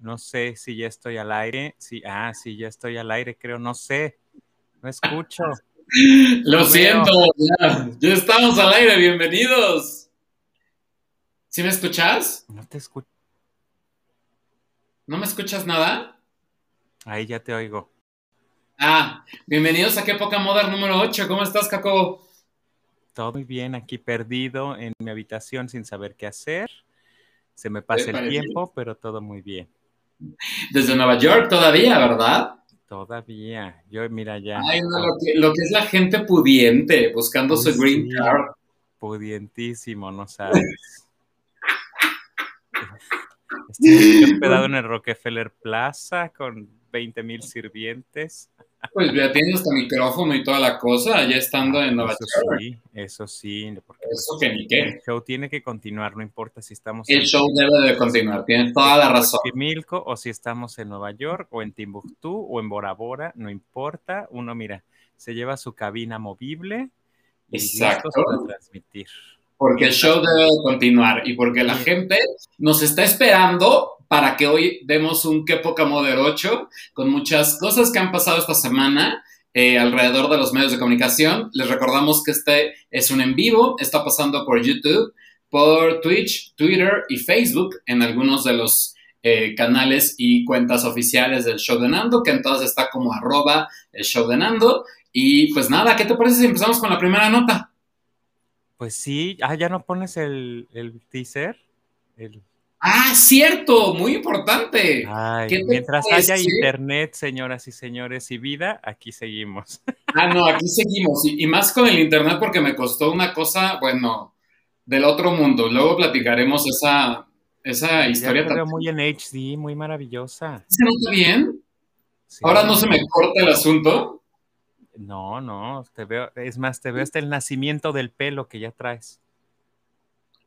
No sé si ya estoy al aire. Sí, ah, sí, ya estoy al aire, creo. No sé. No escucho. Lo siento, ya, ya, estamos al aire. Bienvenidos. ¿Sí me escuchas? No te escucho. ¿No me escuchas nada? Ahí ya te oigo. Ah, bienvenidos a Qué Poca Moda número 8. ¿Cómo estás, Caco? Todo muy bien, aquí perdido en mi habitación sin saber qué hacer. Se me pasa el tiempo, pero todo muy bien. Desde Nueva York todavía, ¿verdad? Todavía. Yo, mira, ya. Ay, no, lo, que, es la gente pudiente, buscando su green card. Pudientísimo, no sabes. Estoy hospedado en el Rockefeller Plaza con 20 mil sirvientes. Pues ya tienes hasta micrófono y toda la cosa, ya estando en Nueva York. Sí, eso sí, porque eso que ni qué. El show tiene que continuar, no importa si estamos. El show debe de continuar, tienes toda la razón. En Milko o si estamos en Nueva York o en Timbuktu o en Bora Bora, no importa. Uno, mira, se lleva su cabina movible y Exacto. para transmitir. Porque el show debe de continuar y porque la gente nos está esperando para que hoy demos un Qué Poca Moder 8 con muchas cosas que han pasado esta semana eh, alrededor de los medios de comunicación. Les recordamos que este es un en vivo, está pasando por YouTube, por Twitch, Twitter y Facebook en algunos de los eh, canales y cuentas oficiales del show de Nando, que entonces está como arroba el show de Nando. Y pues nada, ¿qué te parece si empezamos con la primera nota? Pues sí, ah, ya no pones el, el teaser. El... Ah, cierto, muy importante. mientras haya internet, señoras y señores, y vida, aquí seguimos. Ah, no, aquí seguimos. Y, más con el internet porque me costó una cosa, bueno, del otro mundo. Luego platicaremos esa, esa historia. Ya muy en HD, muy maravillosa. ¿Se nota bien? Ahora no se me corta el asunto. No, no, te veo, es más, te veo hasta el nacimiento del pelo que ya traes.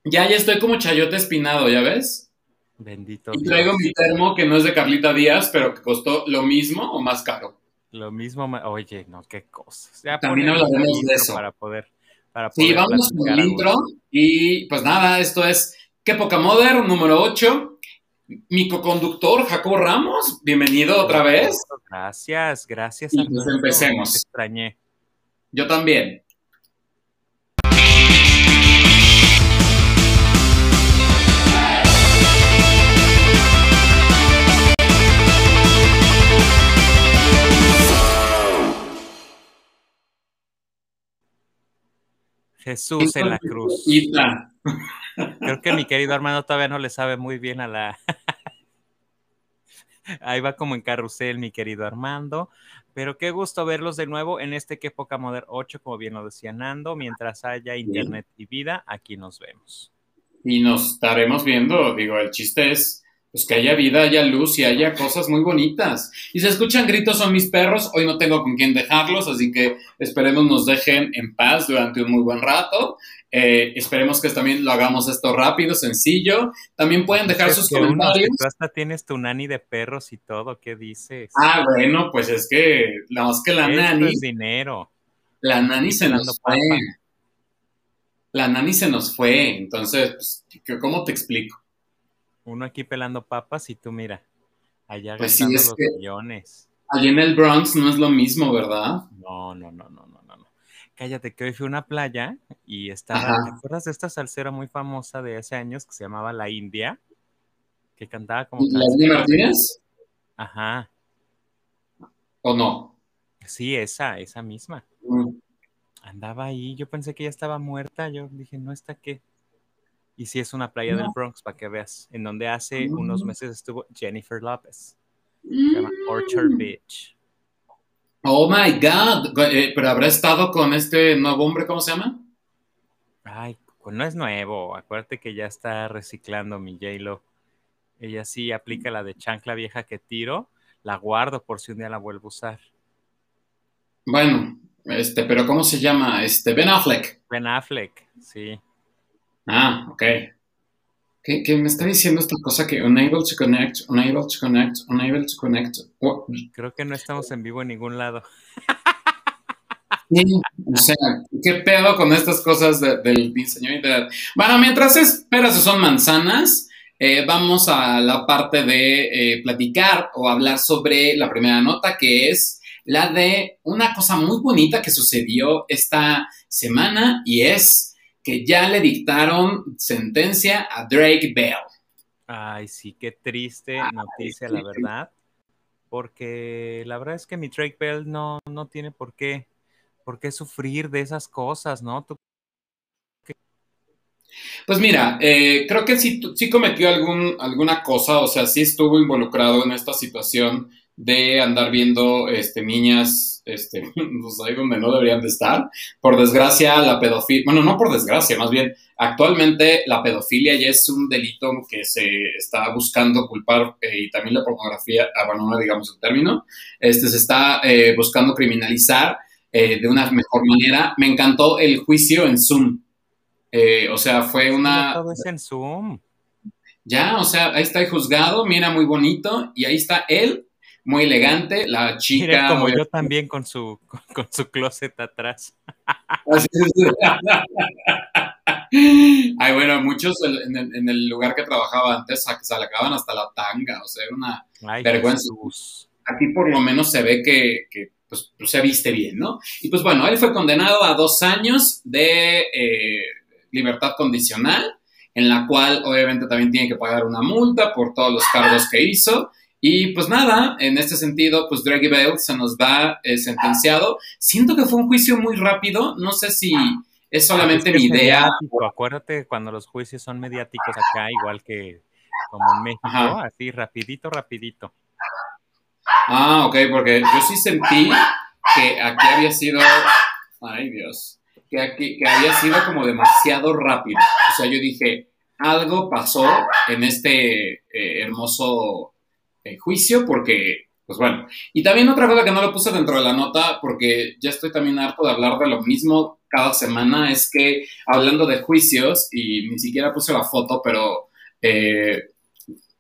Ya, ya estoy como chayote espinado, ¿ya ves? Bendito. Y traigo mi termo que no es de Carlita Díaz, pero que costó lo mismo o más caro. Lo mismo, oye, no, qué cosas. También hablaremos de eso. Para poder. Para sí, vamos con el intro. Y pues nada, esto es Qué Poca Moder, número 8. Mi co-conductor, Jacobo Ramos, bienvenido otra vez. Gracias, gracias. Y pues empecemos. Te extrañé. Yo también. Jesús en la cruz. Creo que mi querido hermano todavía no le sabe muy bien a la. Ahí va como en carrusel, mi querido Armando. Pero qué gusto verlos de nuevo en este Que Poca Moder 8, como bien lo decía Nando. Mientras haya internet y vida, aquí nos vemos. Y nos estaremos viendo. Digo, el chiste es pues que haya vida, haya luz y haya cosas muy bonitas. Y se escuchan gritos son mis perros, hoy no tengo con quién dejarlos, así que esperemos nos dejen en paz durante un muy buen rato. Eh, esperemos que también lo hagamos esto rápido, sencillo. También pueden dejar sus comentarios. tú hasta tienes tu nani de perros y todo, ¿qué dices? Ah, bueno, pues es que, la más que la nani. Es dinero. La nani se nos fue. La nani se nos fue, entonces, pues, ¿cómo te explico? Uno aquí pelando papas y tú mira, allá pues gastando los millones. Allí en el Bronx no es lo mismo, ¿verdad? No, no, no, no, no, no. Cállate, que hoy fui a una playa y estaba, ¿te acuerdas de esta salsera muy famosa de hace años que se llamaba La India? Que cantaba como... ¿La India Martínez? Ajá. ¿O no? Sí, esa, esa misma. Mm. Andaba ahí, yo pensé que ya estaba muerta, yo dije, no está qué. Y sí es una playa del Bronx, para que veas, en donde hace unos mm. meses estuvo Jennifer Lopez. Se llama Orchard mm. Beach. Oh my God, eh, pero habrá estado con este nuevo hombre, ¿cómo se llama? Ay, pues no es nuevo, acuérdate que ya está reciclando mi J-Lo. Ella sí aplica la de chancla vieja que tiro, la guardo por si un día la vuelvo a usar. Bueno, este, pero ¿cómo se llama? Este, Ben Affleck. Ben Affleck, sí. Ah, ok. ¿Qué, me está diciendo esta cosa que unable to connect, unable to connect, unable to connect? Creo que no estamos en vivo en ningún lado. o sea, ¿qué pedo con estas cosas del diseño internet? Bueno, mientras esperas son manzanas, eh, vamos a la parte de eh, platicar o hablar sobre la primera nota, que es la de una cosa muy bonita que sucedió esta semana y es que ya le dictaron sentencia a Drake Bell. Ay, sí, qué triste noticia, la verdad. Porque la verdad es que mi Drake Bell no, no tiene por qué, por qué sufrir de esas cosas, ¿no? Pues mira, eh, creo que sí, sí cometió algún, alguna cosa, o sea, sí estuvo involucrado en esta situación de andar viendo este, niñas este, pues ahí donde no deberían de estar. Por desgracia, la pedofilia, bueno, no por desgracia, más bien, actualmente la pedofilia ya es un delito que se está buscando culpar eh, y también la pornografía, no digamos el término, este, se está eh, buscando criminalizar eh, de una mejor manera. Me encantó el juicio en Zoom. o sea, fue una... Todo es en Zoom. Ya, o sea, ahí está el juzgado, mira, muy bonito, y ahí está él muy elegante, la chica. como yo también con su, con, su closet atrás. Ay, bueno, muchos en el, lugar que trabajaba antes se le acababan hasta la tanga, o sea, era una vergüenza. Aquí por lo menos se ve que, pues, pues, se viste bien, ¿no? Y pues bueno, él fue condenado a dos años de eh, libertad condicional, en la cual obviamente también tiene que pagar una multa por todos los cargos que hizo y pues nada, en este sentido, pues Draghi Bale se nos va eh, sentenciado. Siento que fue un juicio muy rápido, no sé si es solamente mi idea. Acuérdate cuando los juicios son mediáticos acá, igual que como en México, así rapidito, rapidito. Ah, ok, porque yo sí sentí que aquí había sido, ay Dios, que aquí que había sido como demasiado rápido. O sea, yo dije, algo pasó en este eh, hermoso en juicio porque, pues bueno. Y también otra cosa que no lo puse dentro de la nota porque ya estoy también harto de hablar de lo mismo cada semana es que hablando de juicios, y ni siquiera puse la foto, pero eh,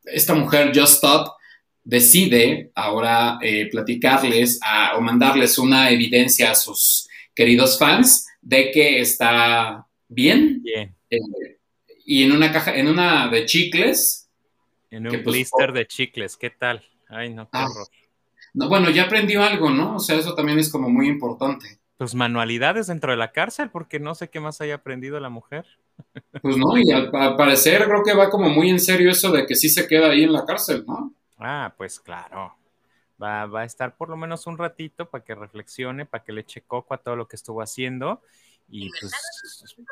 esta mujer, Just Stop, decide ahora eh, platicarles o mandarles una evidencia a sus queridos fans de que está bien. Bien. Eh, y en una caja, en una de chicles, en un pues, blister de chicles, ¿qué tal? Ay, no, qué ah. horror. No, bueno, ya aprendió algo, ¿no? O sea, eso también es como muy importante. Pues manualidades dentro de la cárcel, porque no sé qué más haya aprendido la mujer. Pues no, y al, parecer creo que va como muy en serio eso de que sí se queda ahí en la cárcel, ¿no? Ah, pues claro. Va, va a estar por lo menos un ratito para que reflexione, para que le eche coco a todo lo que estuvo haciendo. Y pues,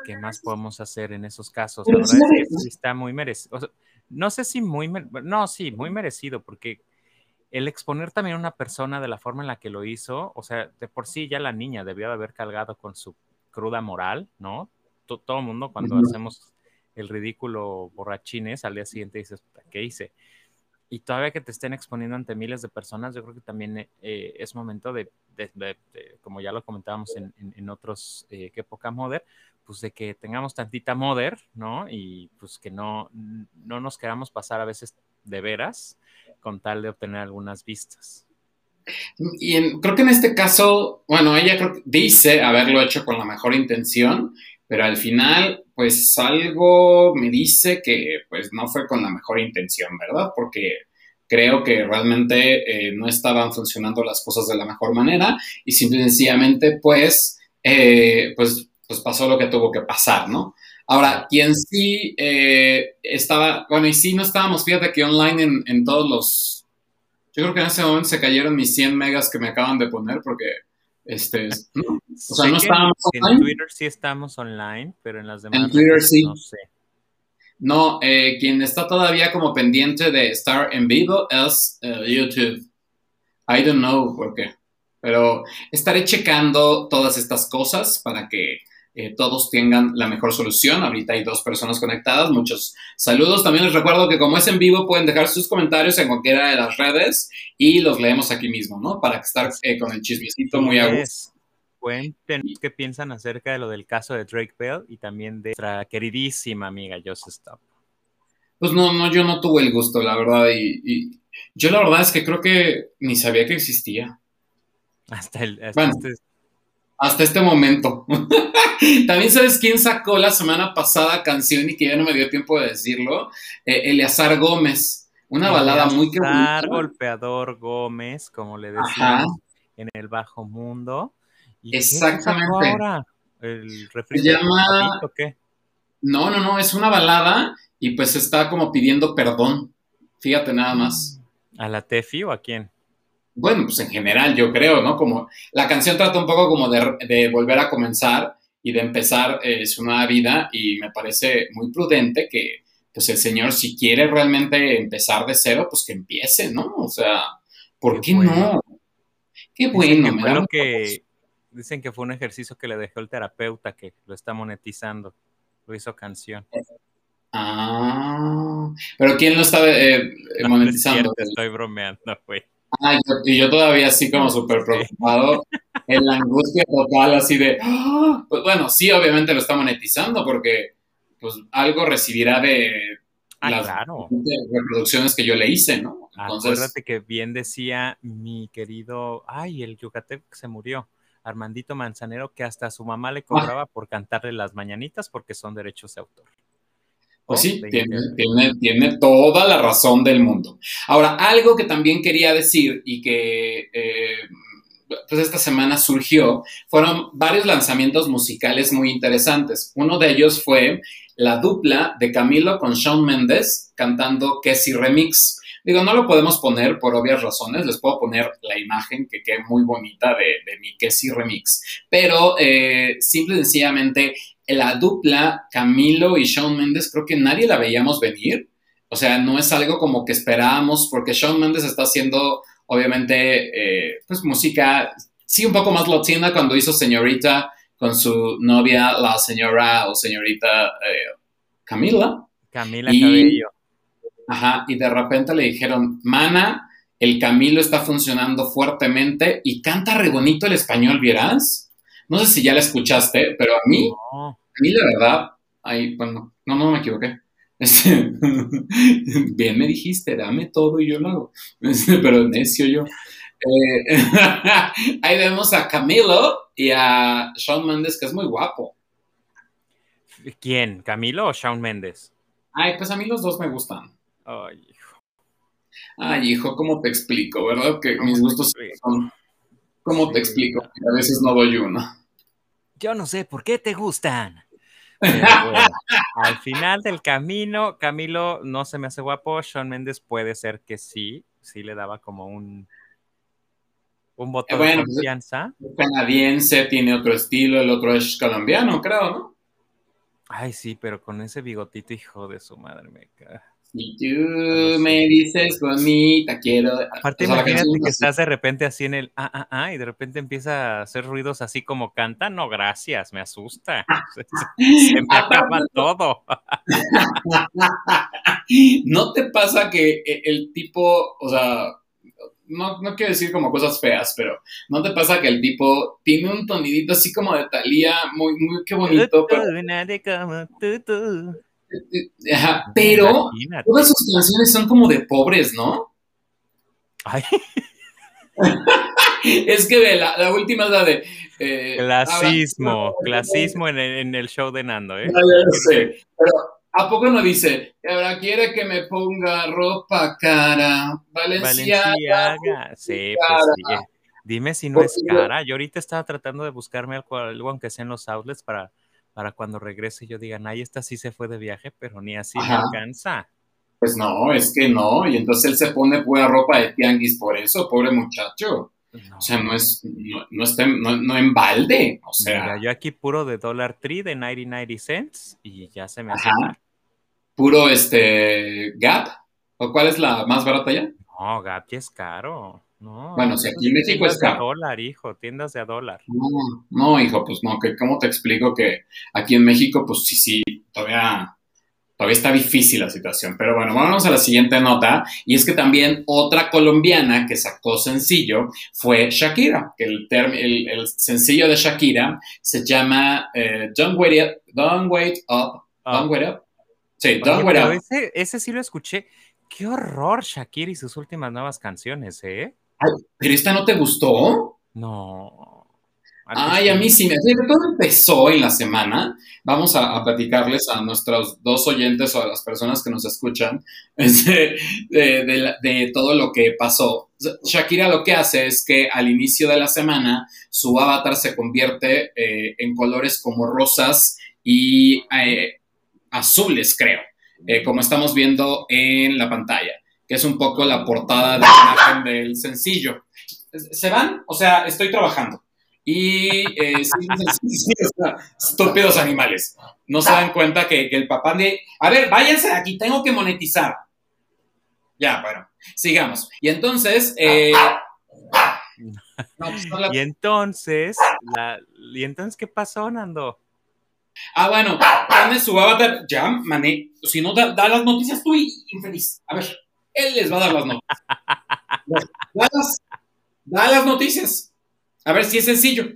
¿qué más podemos hacer en esos casos? La verdad es que sí está muy merecido no sé si muy, no, sí, muy merecido, porque el exponer también a una persona de la forma en la que lo hizo, o sea, de por sí ya la niña debió de haber cargado con su cruda moral, ¿no? todo el mundo cuando hacemos el ridículo borrachines, al día siguiente dices, ¿qué hice? Y todavía que te estén exponiendo ante miles de personas, yo creo que también eh, es momento de, como ya lo comentábamos en, otros, eh, que época moder, pues de que tengamos tantita moder, ¿no? Y pues que no, no nos queramos pasar a veces de veras con tal de obtener algunas vistas. Y creo que en este caso, bueno, ella dice haberlo hecho con la mejor intención, pero al final, pues algo me dice que pues no fue con la mejor intención, ¿verdad? Porque creo que realmente eh, no estaban funcionando las cosas de la mejor manera y sencillamente, pues, eh, pues pues pasó lo que tuvo que pasar, ¿no? Ahora, quien sí eh, estaba, bueno, y sí no estábamos, fíjate que online en, todos los, yo creo que en ese momento se cayeron mis 100 megas que me acaban de poner porque, este, o sea, no estábamos online. En Twitter sí estamos online, pero en las demás en Twitter sí. no sé. No, eh, quien está todavía como pendiente de estar en vivo es eh, YouTube. I don't know por qué, pero estaré checando todas estas cosas para que eh, todos tengan la mejor solución. Ahorita hay dos personas conectadas. Muchos saludos. También les recuerdo que como es en vivo pueden dejar sus comentarios en cualquiera de las redes y los leemos aquí mismo, ¿no? Para estar eh, con el chismecito muy a gusto. Cuéntenos qué piensan acerca de lo del caso de Drake Bell y también de nuestra queridísima amiga Joseph Stop. Pues no, no, yo no tuve el gusto, la verdad, y, yo la verdad es que creo que ni sabía que existía. Hasta el, hasta este hasta este momento. También sabes quién sacó la semana pasada canción y que ya no me dio tiempo de decirlo, eh, Eleazar Gómez, una balada muy que Eleazar golpeador Gómez, como le decía en el bajo mundo. Exactamente. ahora? ¿El Se llama... qué? No, no, no, es una balada y pues está como pidiendo perdón. Fíjate nada más. ¿A la Tefi o a quién? Bueno, pues en general yo creo, ¿no? Como la canción trata un poco como de, volver a comenzar y de empezar eh, su nueva vida y me parece muy prudente que pues el señor si quiere realmente empezar de cero, pues que empiece, ¿no? O sea, ¿por qué, no? Qué bueno. me que dicen que fue un ejercicio que le dejó el terapeuta que lo está monetizando, lo hizo canción. Ah, pero ¿quién lo está eh, monetizando? estoy bromeando, güey. Ah, y yo todavía así como súper preocupado, en la angustia total, así de, ¡ah! pues bueno, sí, obviamente lo está monetizando porque pues algo recibirá de ah, las claro. reproducciones que yo le hice, ¿no? Entonces, Acuérdate que bien decía mi querido, ay, el Yucatec se murió, Armandito Manzanero, que hasta su mamá le ah. cobraba por cantarle las mañanitas porque son derechos de autor. Pues sí, tiene, tiene, toda la razón del mundo. Ahora, algo que también quería decir y que eh, pues esta semana surgió, fueron varios lanzamientos musicales muy interesantes. Uno de ellos fue la dupla de Camilo con Shawn Mendes cantando Kessie Remix. Digo, no lo podemos poner por obvias razones, les puedo poner la imagen que quede muy bonita de, de mi Kessie Remix, pero eh, simple y sencillamente la dupla Camilo y Shawn Mendes creo que nadie la veíamos venir. O sea, no es algo como que esperábamos, porque Shawn Mendes está haciendo, obviamente, eh, pues música, sí, un poco más latina cuando hizo Señorita con su novia, la señora o señorita eh, Camila. Camila Cabello. Ajá, y de repente le dijeron, mana, el Camilo está funcionando fuertemente y canta re bonito el español, ¿vieras? No sé si ya la escuchaste, pero a mí, a mí la verdad, ahí, bueno, no, no me equivoqué. Este, bien me dijiste, dame todo y yo lo hago. Este, pero necio yo. Eh, ahí vemos a Camilo y a Shawn Mendes, que es muy guapo. ¿Quién? ¿Camilo o Shawn Mendes? Ay, pues a mí los dos me gustan. Ay, hijo. Ay, hijo, ¿cómo te explico? ¿Verdad? Que mis gustos son. ¿Cómo te explico? A veces no doy uno yo no sé por qué te gustan. al final del camino, Camilo no se me hace guapo, Sean Méndez puede ser que sí, sí le daba como un, un voto de pues, confianza. el canadiense tiene otro estilo, el otro es colombiano, creo, ¿no? Ay, sí, pero con ese bigotito, hijo de su madre, me cae. Si tú me dices bonita, quiero. Aparte, imagínate que estás de repente así en el ah, ah, ah, y de repente empieza a hacer ruidos así como canta. No, gracias, me asusta. Se, me acaba todo. ¿No te pasa que e, el tipo, o sea, no, no, quiero decir como cosas feas, pero ¿no te pasa que el tipo tiene un tonidito así como de Talía, muy, muy, qué bonito? Pero pero todas sus canciones son como de pobres, ¿no? Ay. es que ve, la, última es la de... Eh, clasismo, clasismo en el, show de Nando, ¿eh? sé, pero ¿a poco no dice, ahora quiere que me ponga ropa cara, Valenciaga? Sí, pues sí. Dime si no es cara. Yo ahorita estaba tratando de buscarme algo, algo aunque sea en los outlets para para cuando regrese yo digan, ay, esta sí se fue de viaje, pero ni así me alcanza. Pues no, es que no, y entonces él se pone buena ropa de tianguis por eso, pobre muchacho. O sea, no es, no, está, no, en balde, o sea. Mira, yo aquí puro de Dollar Tree de 90 cents y ya se me hace Puro este Gap, ¿o cuál es la más barata ya? No, Gap ya es caro. No, bueno, si aquí en México es caro. dólar, hijo, tiendas de a dólar. No, no, hijo, pues no, que cómo te explico que aquí en México, pues sí, sí, todavía, todavía está difícil la situación. Pero bueno, vamos a la siguiente nota. Y es que también otra colombiana que sacó sencillo fue Shakira, el, el, sencillo de Shakira se llama eh, Don't, wait up, don't Wait Up. Don't Wait Up. Sí, Don't Wait Up. Ese, ese sí lo escuché. Qué horror Shakira y sus últimas nuevas canciones, ¿eh? ¿Pero esta no te gustó? No. Ay, a mí sí me. Todo empezó en la semana. Vamos a, platicarles a nuestros dos oyentes o a las personas que nos escuchan este, de, todo lo que pasó. Shakira lo que hace es que al inicio de la semana su avatar se convierte eh, en colores como rosas y eh, azules, creo, eh, como estamos viendo en la pantalla, que es un poco la portada de la imagen del sencillo. ¿Se van? O sea, estoy trabajando. Y eh, estúpidos animales. No se dan cuenta que, el papá de. A ver, váyanse de aquí, tengo que monetizar. Ya, bueno, sigamos. Y entonces. Eh, pues, y entonces. ¿Y entonces qué pasó, Nando? Ah, bueno, pone su avatar. Ya, mané. Si no, da, las noticias tú, infeliz. A ver, él les va a dar las noticias. da las noticias. A ver si es sencillo.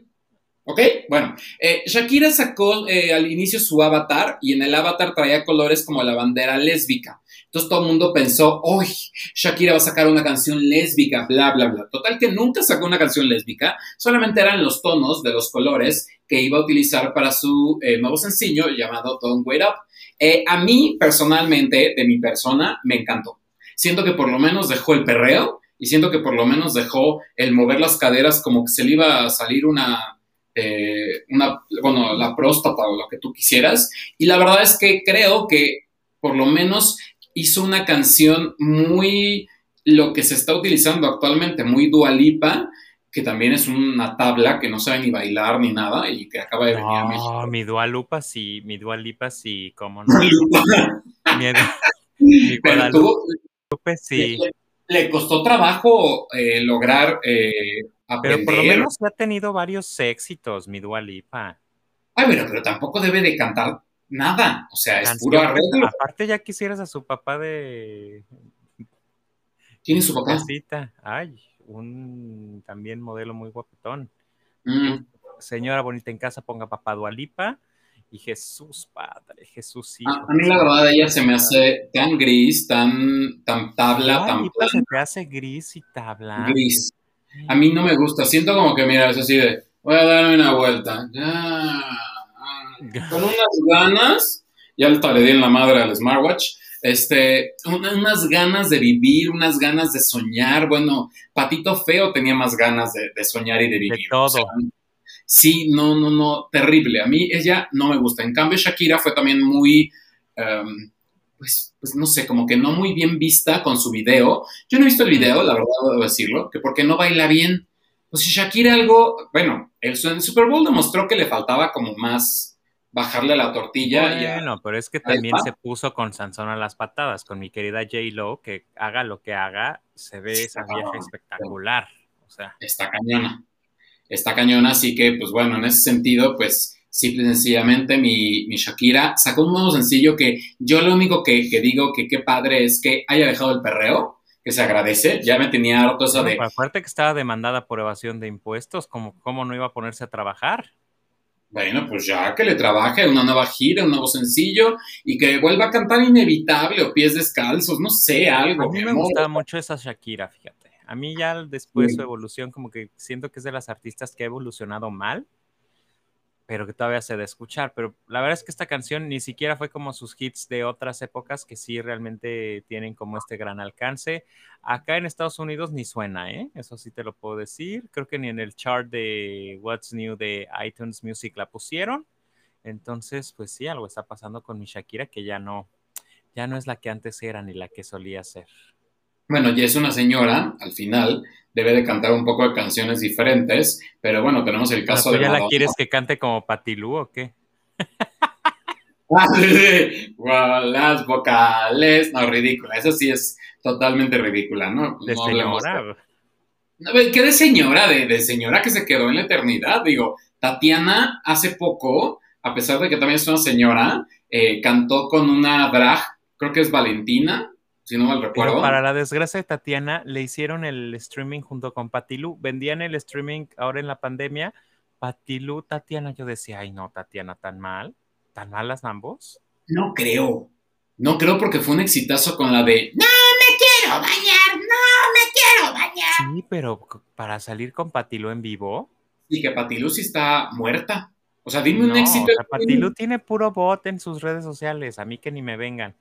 ¿Ok? Bueno, eh, Shakira sacó eh, al inicio su avatar y en el avatar traía colores como la bandera lésbica. Entonces todo el mundo pensó, uy, Shakira va a sacar una canción lésbica, bla, bla, bla. Total que nunca sacó una canción lésbica, solamente eran los tonos de los colores que iba a utilizar para su eh, nuevo sencillo llamado Don't Wait Up. a mí, personalmente, de mi persona, me encantó. Siento que por lo menos dejó el perreo y siento que por lo menos dejó el mover las caderas como que se le iba a salir una, eh, una, bueno, la próstata o lo que tú quisieras. Y la verdad es que creo que por lo menos hizo una canción muy lo que se está utilizando actualmente, muy dualipa, que también es una tabla que no sabe ni bailar ni nada y que acaba de venir a México. mi dualupa sí, mi dualipa sí, cómo no. mi, mi sí le costó trabajo eh, lograr eh, aprender. Pero por lo menos ha tenido varios éxitos, mi Dua Lipa. Ay, pero, pero tampoco debe de cantar nada. O sea, es puro arreglo. Aparte, ya quisieras a su papá de. ¿Quién es su papá? Ay, un también modelo muy guapetón. Mm. Señora bonita en casa, ponga papá Dualipa y Jesús Padre, Jesús Hijo. A, mí la verdad ella se me hace tan gris, tan, tan tabla, tan Se te hace gris y tabla. Gris. A mí no me gusta, siento como que, mira, es así de, voy a darme una vuelta. Ya. Con unas ganas, ya le di en la madre al smartwatch, este, unas ganas de vivir, unas ganas de soñar. Bueno, Patito Feo tenía más ganas de, soñar y de vivir. De todo. Sí, no, no, no, terrible. A mí ella no me gusta. En cambio, Shakira fue también muy, em, pues, pues no sé, como que no muy bien vista con su video. Yo no he visto el video, la verdad debo decirlo, que porque no baila bien. Pues si Shakira algo, bueno, el, Super Bowl demostró que le faltaba como más bajarle la tortilla. Bueno, pero es que también se puso con Sansón a las patadas, con mi querida J. Lo, que haga lo que haga, se ve esa vieja espectacular. O sea. Está cañona está cañona, así que, pues bueno, en ese sentido, pues simple y sencillamente mi, mi Shakira sacó un nuevo sencillo que yo lo único que, digo que qué padre es que haya dejado el perreo, que se agradece, ya me tenía harto eso de... Aparte que estaba demandada por evasión de impuestos, ¿cómo, ¿cómo no iba a ponerse a trabajar? Bueno, pues ya que le trabaje una nueva gira, un nuevo sencillo y que vuelva a cantar Inevitable o Pies Descalzos, no sé, algo. A mí me gusta mucho esa Shakira, fíjate. A mí ya después su evolución, como que siento que es de las artistas que ha evolucionado mal, pero que todavía se de escuchar. Pero la verdad es que esta canción ni siquiera fue como sus hits de otras épocas que sí realmente tienen como este gran alcance. Acá en Estados Unidos ni suena, ¿eh? Eso sí te lo puedo decir. Creo que ni en el chart de What's New de iTunes Music la pusieron. Entonces, pues sí, algo está pasando con mi Shakira que ya no, ya no es la que antes era ni la que solía ser. Bueno, ya es una señora, al final, debe de cantar un poco de canciones diferentes, pero bueno, tenemos el caso de... ¿Ya la quieres que cante como Patilú o qué? Ah, las vocales, no, ridícula, eso sí es totalmente ridícula, ¿no? De señora. ¿Qué de señora? De, de señora que se quedó en la eternidad, digo, Tatiana hace poco, a pesar de que también es una señora, eh, cantó con una drag, creo que es Valentina, si no mal recuerdo. para la desgracia de Tatiana, le hicieron el streaming junto con Patilu. Vendían el streaming ahora en la pandemia. Patilu, Tatiana, yo decía, ay no, Tatiana, tan mal, tan malas ambos. No creo. No creo porque fue un exitazo con la de No me quiero bañar, no me quiero bañar. Sí, pero para salir con Patilu en vivo. y que Patilu sí está muerta. O sea, dime un éxito. O Patilu tiene puro bot en sus redes sociales, a mí que ni me vengan.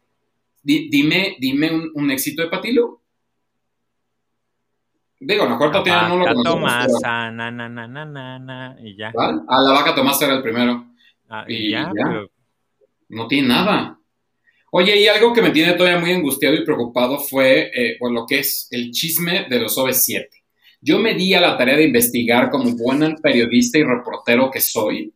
Dime, dime un, éxito de Patilu. Digo, la cuarta tiene no lo Tomasa, na, na, na, na, y ya. ¿Vale? Ah, la vaca Tomasa era el primero. Ah, y, ya, Pero... No tiene nada. Oye, y algo que me tiene todavía muy angustiado y preocupado fue eh, pues, lo que es el chisme de los OV7. Yo me di a la tarea de investigar como buen periodista y reportero que soy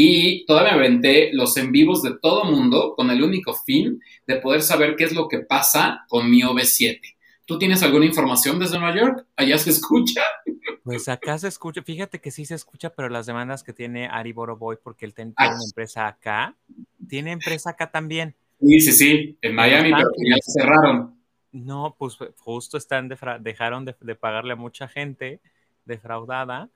y todavía me aventé los en vivos de todo mundo con el único fin de poder saber qué es lo que pasa con mi OV7. ¿Tú tienes alguna información desde Nueva York? ¿Allá se escucha? Pues acá se escucha, fíjate que sí se escucha, pero las demandas que tiene Ari Boroboy, porque él tiene una empresa acá, tiene empresa acá también. Sí, sí, sí, en Miami, pero ya cerraron. No, pues justo están dejaron de, pagarle a mucha gente defraudada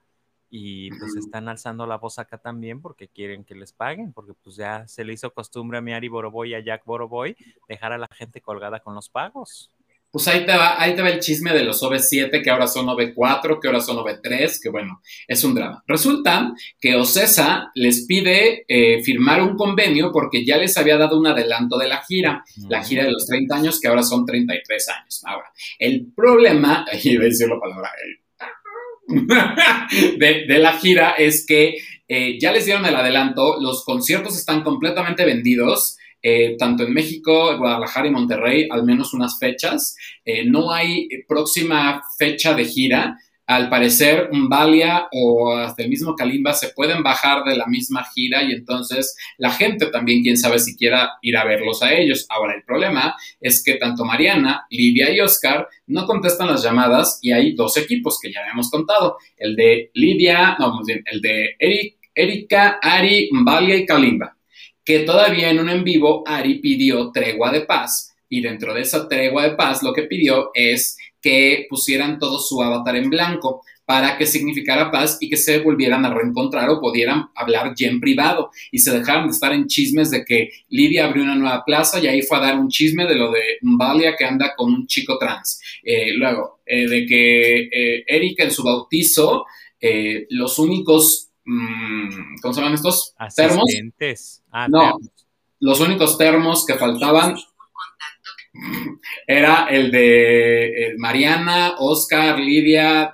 y pues están alzando la voz acá también porque quieren que les paguen, porque pues ya se le hizo costumbre a mi Ari Boroboy y a Jack Boroboy dejar a la gente colgada con los pagos pues ahí te, va, ahí te va el chisme de los OV7, que ahora son OV4, que ahora son OV3, que bueno, es un drama. Resulta que Ocesa les pide eh, firmar un convenio porque ya les había dado un adelanto de la gira, la gira de los 30 años, que ahora son 33 años. Ahora, el problema, y voy a decir la palabra, de, la gira es que eh, ya les dieron el adelanto, los conciertos están completamente vendidos, eh, tanto en México, Guadalajara y Monterrey, al menos unas fechas. Eh, no hay próxima fecha de gira. Al parecer, Valia o hasta el mismo Kalimba se pueden bajar de la misma gira y entonces la gente también, quién sabe si quiera ir a verlos a ellos. Ahora, el problema es que tanto Mariana, Lidia y Oscar no contestan las llamadas y hay dos equipos que ya habíamos contado. El de Lidia, no, bien, el de Erika, Ari, Valia y Kalimba que todavía en un en vivo Ari pidió tregua de paz y dentro de esa tregua de paz lo que pidió es que pusieran todo su avatar en blanco para que significara paz y que se volvieran a reencontrar o pudieran hablar ya en privado y se dejaran de estar en chismes de que Lidia abrió una nueva plaza y ahí fue a dar un chisme de lo de Valia que anda con un chico trans. Eh, luego, eh, de que eh, Erika en su bautizo, los únicos Mm, ¿cómo se llaman estos? Termos. Ah, no, los únicos termos que faltaban era el de eh, Mariana, Oscar, Lidia.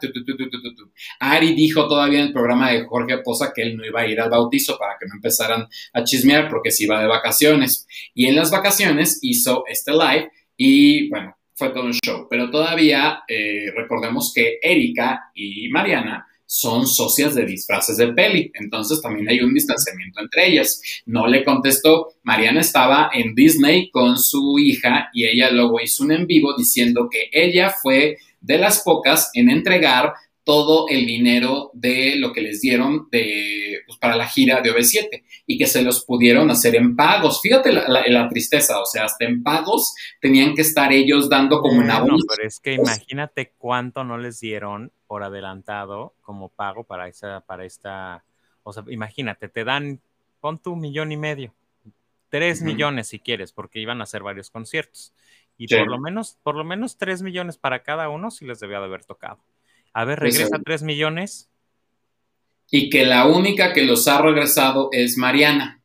Ari dijo todavía en el programa de Jorge Poza que él no iba a ir al bautizo para que no empezaran a chismear porque se iba de vacaciones. Y en las vacaciones hizo este live y bueno, fue todo un show. Pero todavía eh, recordemos que Erika y Mariana son socias de disfraces de peli, entonces también hay un distanciamiento entre ellas. No le contestó, Mariana estaba en Disney con su hija y ella luego hizo un en vivo diciendo que ella fue de las pocas en entregar todo el dinero de lo que les dieron de, pues, para la gira de OV7 y que se los pudieron hacer en pagos. Fíjate la, tristeza, o sea, hasta en pagos tenían que estar ellos dando como una... No, pero es que imagínate cuánto no les dieron por adelantado como pago para esa, para esta, o sea, imagínate, te dan, pon tu millón y medio, tres millones si quieres, porque iban a hacer varios conciertos. Y por lo menos, por lo menos tres millones para cada uno si les debía de haber tocado. A ver, regresa 3 millones. Y que la única que los ha regresado es Mariana.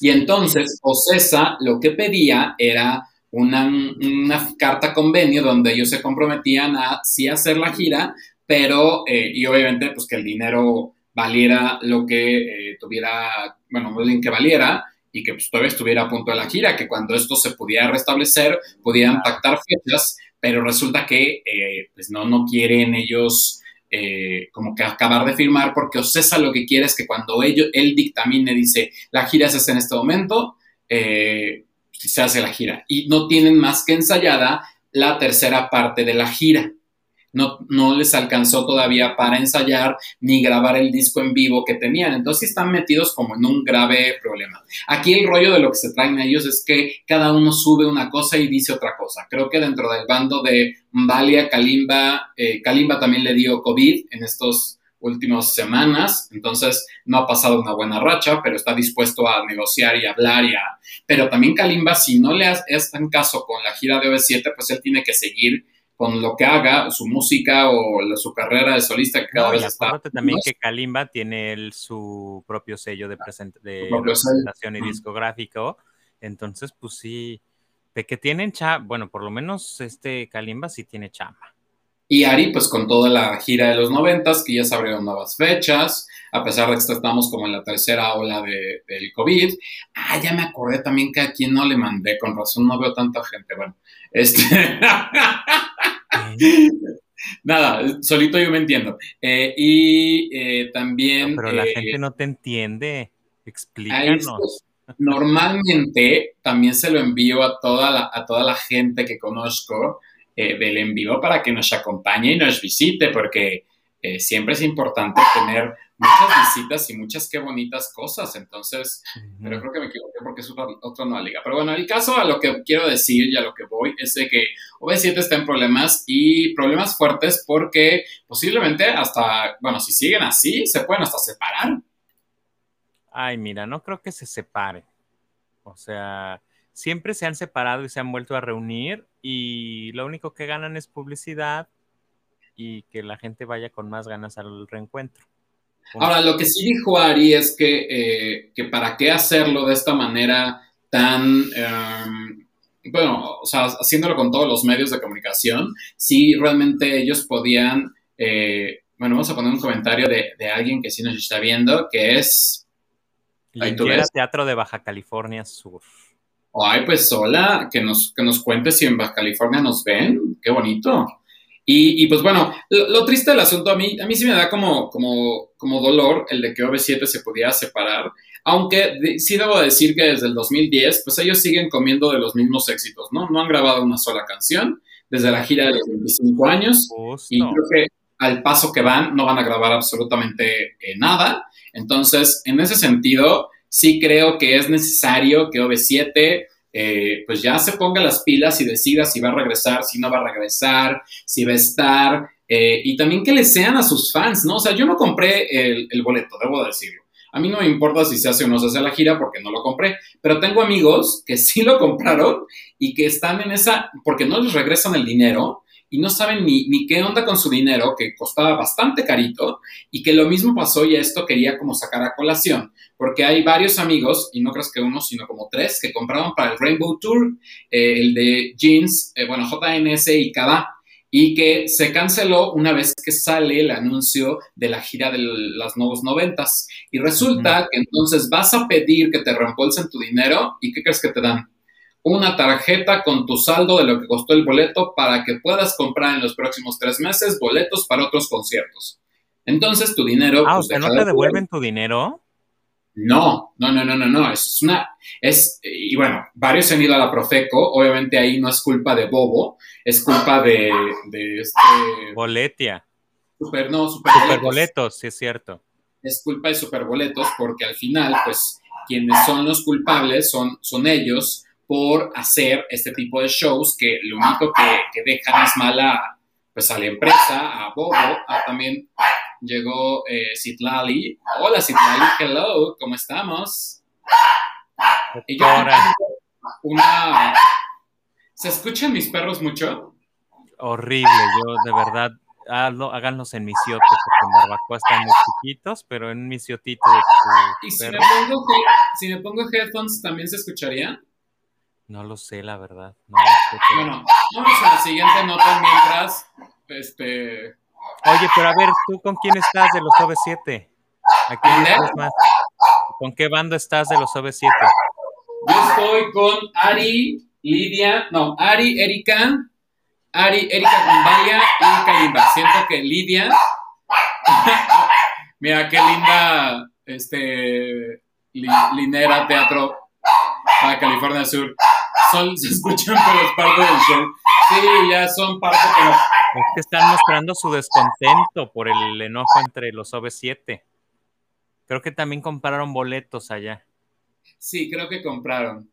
Y entonces, Ocesa lo que pedía era una, carta convenio donde ellos se comprometían a sí hacer la gira, pero, eh, y obviamente, pues que el dinero valiera lo que eh, tuviera, bueno, bien que valiera, y que pues, todavía estuviera a punto de la gira, que cuando esto se pudiera restablecer, pudieran pactar fechas pero resulta que eh, pues no, no quieren ellos eh, como que acabar de firmar porque Ocesa lo que quiere es que cuando ellos, él dictamine, dice, la gira se hace en este momento, eh, se hace la gira. Y no tienen más que ensayada la tercera parte de la gira no, no les alcanzó todavía para ensayar ni grabar el disco en vivo que tenían. Entonces están metidos como en un grave problema. Aquí el rollo de lo que se traen a ellos es que cada uno sube una cosa y dice otra cosa. Creo que dentro del bando de Valia, Kalimba, eh, Kalimba también le dio COVID en estos últimas semanas, entonces no ha pasado una buena racha, pero está dispuesto a negociar y hablar y Pero también Kalimba, si no le hacen caso con la gira de OV7, pues él tiene que seguir con lo que haga, su música o su carrera de solista que cada vez está. también que Kalimba tiene su propio sello de, presentación y discográfico. Entonces, pues sí, de que tienen chamba, bueno, por lo menos este Kalimba sí tiene chamba. Y Ari, pues con toda la gira de los noventas, que ya se abrieron nuevas fechas, a pesar de que estamos como en la tercera ola de, del COVID. Ah, ya me acordé también que a quien no le mandé, con razón no veo tanta gente. Bueno, este... Nada, solito yo me entiendo. Eh, y eh, también... pero la eh, gente no te entiende. Explícanos. Normalmente también se lo envío a toda la, a toda la gente que conozco del envío para que nos acompañe y nos visite, porque siempre es importante tener muchas visitas y muchas qué bonitas cosas. Entonces, pero creo que me equivoqué porque es otra, otra nueva liga. Pero bueno, el caso a lo que quiero decir y a lo que voy es de que OV7 está en problemas y problemas fuertes porque posiblemente hasta, bueno, si siguen así, se pueden hasta separar. Ay, mira, no creo que se separen. O sea, siempre se han separado y se han vuelto a reunir y lo único que ganan es publicidad y que la gente vaya con más ganas al reencuentro. Ahora, lo que sí dijo Ari es que, eh, que para qué hacerlo de esta manera tan, em, bueno, o sea, haciéndolo con todos los medios de comunicación, si realmente ellos podían, eh, bueno, vamos a poner un comentario de, alguien que sí nos está viendo, que es... el Teatro de Baja California Sur. Ay, pues hola, que nos, que nos cuente si en Baja California nos ven, qué bonito. Y, pues bueno, lo, triste del asunto a mí, a mí sí me da como, como, como dolor el de que OV7 se pudiera separar, aunque sí debo decir que desde el 2010, pues ellos siguen comiendo de los mismos éxitos, ¿no? No han grabado una sola canción desde la gira de los 25 años y creo que al paso que van no van a grabar absolutamente eh, nada. Entonces, en ese sentido, sí creo que es necesario que OV7 eh, pues ya se ponga las pilas y decida si va a regresar, si no va a regresar, si va a estar, eh, y también que le sean a sus fans, ¿no? O sea, yo no compré el, el, boleto, debo decirlo. A mí no me importa si se hace o no se hace la gira porque no lo compré, pero tengo amigos que sí lo compraron y que están en esa, porque no les regresan el dinero y no saben ni, ni, qué onda con su dinero, que costaba bastante carito, y que lo mismo pasó y esto quería como sacar a colación, porque hay varios amigos, y no crees que uno, sino como tres, que compraron para el Rainbow Tour, eh, el de Jeans, eh, bueno, JNS y Kada, y que se canceló una vez que sale el anuncio de la gira de los nuevos noventas. Y resulta que entonces vas a pedir que te reembolsen tu dinero, ¿y qué crees que te dan? Una tarjeta con tu saldo de lo que costó el boleto para que puedas comprar en los próximos tres meses boletos para otros conciertos. Entonces tu dinero... Ah, pues, ¿no te devuelven tu dinero? No, no, no, no, no, no, es una, es, y bueno, varios han ido a la Profeco, obviamente ahí no es culpa de Bobo, es culpa de, de este... Boletia. Super, no, superboletos. sí es cierto. Es culpa de superboletos porque al final, pues, quienes son los culpables son, son ellos, por hacer este tipo de shows que lo único que, dejan es mala pues a la empresa, a Bobo, también llegó eh, Citlali. Hola Citlali, hello, ¿cómo estamos? Y yo una... ¿Se escuchan mis perros mucho? Horrible, yo de verdad, háganlos en misiotes, porque en Barbacoa están muy chiquitos, pero en misiotito de ¿Y si me, pongo, si me pongo headphones también se escucharía? No lo sé, la verdad. bueno, vamos a la siguiente nota mientras. Este. Oye, pero a ver, ¿tú con quién estás de los OV7? ¿A quién estás más? ¿Con qué banda estás de los OV7? Yo estoy con Ari, Lidia, no, Ari, Erika, Ari, Erika Gumbaya y Kalimba. Siento que Lidia. Mira qué linda este linera teatro a California Sur. Son, se escuchan, pero es parte del show. Sí, ya son parte, pero... Es que están mostrando su descontento por el enojo entre los OV7. Creo que también compraron boletos allá. Sí, creo que compraron.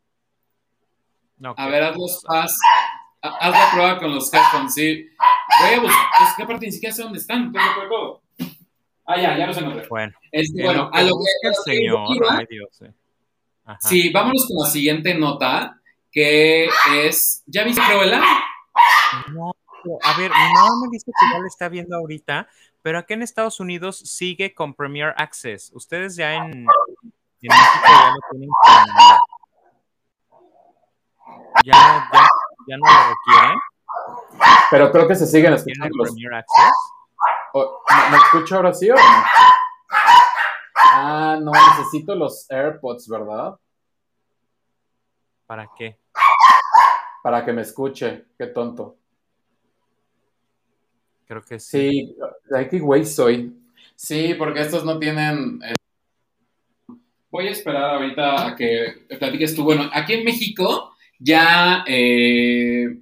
A ver, haz los haz, haz la prueba con los headphones, sí. Voy a buscar, es que aparte ni siquiera sé dónde están, Ah, ya, ya los encontré. Bueno, este, bueno a lo que, señor, ay Dios, eh. Sí, vámonos con la siguiente nota, que es, ¿ya viste Cruella? No, a ver, mi mamá me dice que ya lo está viendo ahorita, pero aquí en Estados Unidos sigue con Premier Access. Ustedes ya en, en México ya lo tienen ya no, ya, ya no lo requieren. Pero creo que se siguen escuchando. Premier Access? ¿Me, escucho ahora sí o no? Ah, no, necesito los AirPods, ¿verdad? ¿Para qué? Para que me escuche. Qué tonto. Creo que sí. Sí, que güey soy. Sí, porque estos no tienen. Eh, Voy a esperar ahorita a que platiques tú. Bueno, aquí en México ya. Eh,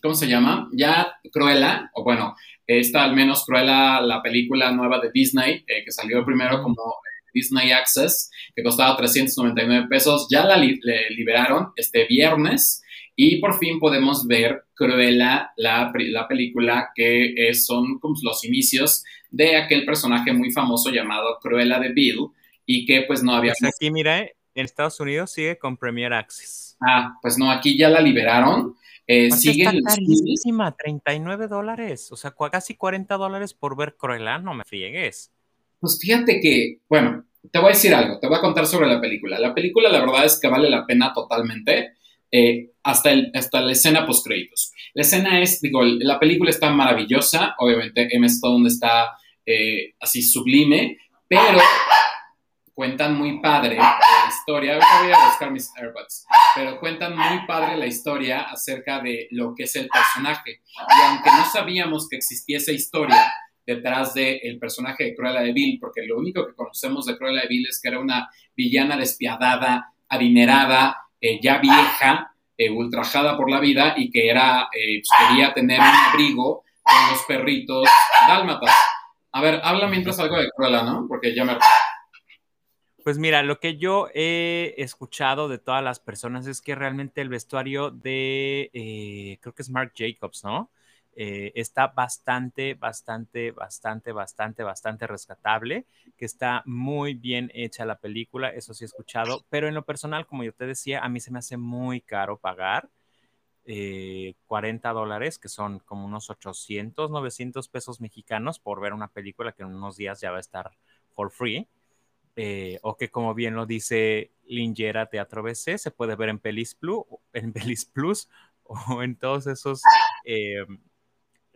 ¿Cómo se llama? Ya Cruella, o bueno, esta al menos Cruella, la película nueva de Disney, eh, que salió primero como Disney Access, que costaba 399 pesos, ya la liberaron este viernes y por fin podemos ver Cruella, la, la película que es, son como los inicios de aquel personaje muy famoso llamado Cruella de Bill y que pues no había... Pues aquí mira, en Estados Unidos sigue con Premier Access. Ah, pues no, aquí ya la liberaron. Eh, sigue está carísima, 39 dólares, o sea, casi 40 dólares por ver Cruella, no me friegues. Pues fíjate que, bueno, te voy a decir algo, te voy a contar sobre la película. La película, la verdad es que vale la pena totalmente. Eh, hasta, el, hasta la escena post créditos. La escena es, digo, la película está maravillosa, obviamente Emma Stone está eh, así sublime, pero cuentan muy padre la historia, ahorita voy a buscar mis AirPods, pero cuentan muy padre la historia acerca de lo que es el personaje. Y aunque no sabíamos que existiese historia detrás del personaje de Cruella de Vil, porque lo único que conocemos de Cruella de Vil es que era una villana despiadada, adinerada, eh, ya vieja, eh, ultrajada por la vida y que era, eh, pues, quería tener un abrigo con los perritos dálmatas. A ver, habla mientras algo de Cruella, ¿no? Porque ya me... Pues mira, lo que yo he escuchado de todas las personas es que realmente el vestuario de, creo que es Mark Jacobs, ¿no? Eh, está bastante, bastante, bastante, bastante, bastante rescatable, que está muy bien hecha la película, eso sí he escuchado, pero en lo personal, como yo te decía, a mí se me hace muy caro pagar 40 eh, dólares, que son como unos 800, 900 pesos mexicanos por ver una película que en unos días ya va a estar for free. Eh, o que como bien lo dice Lingera Teatro BC, se puede ver en Pelis Plus, en Pelis Plus o en todos esos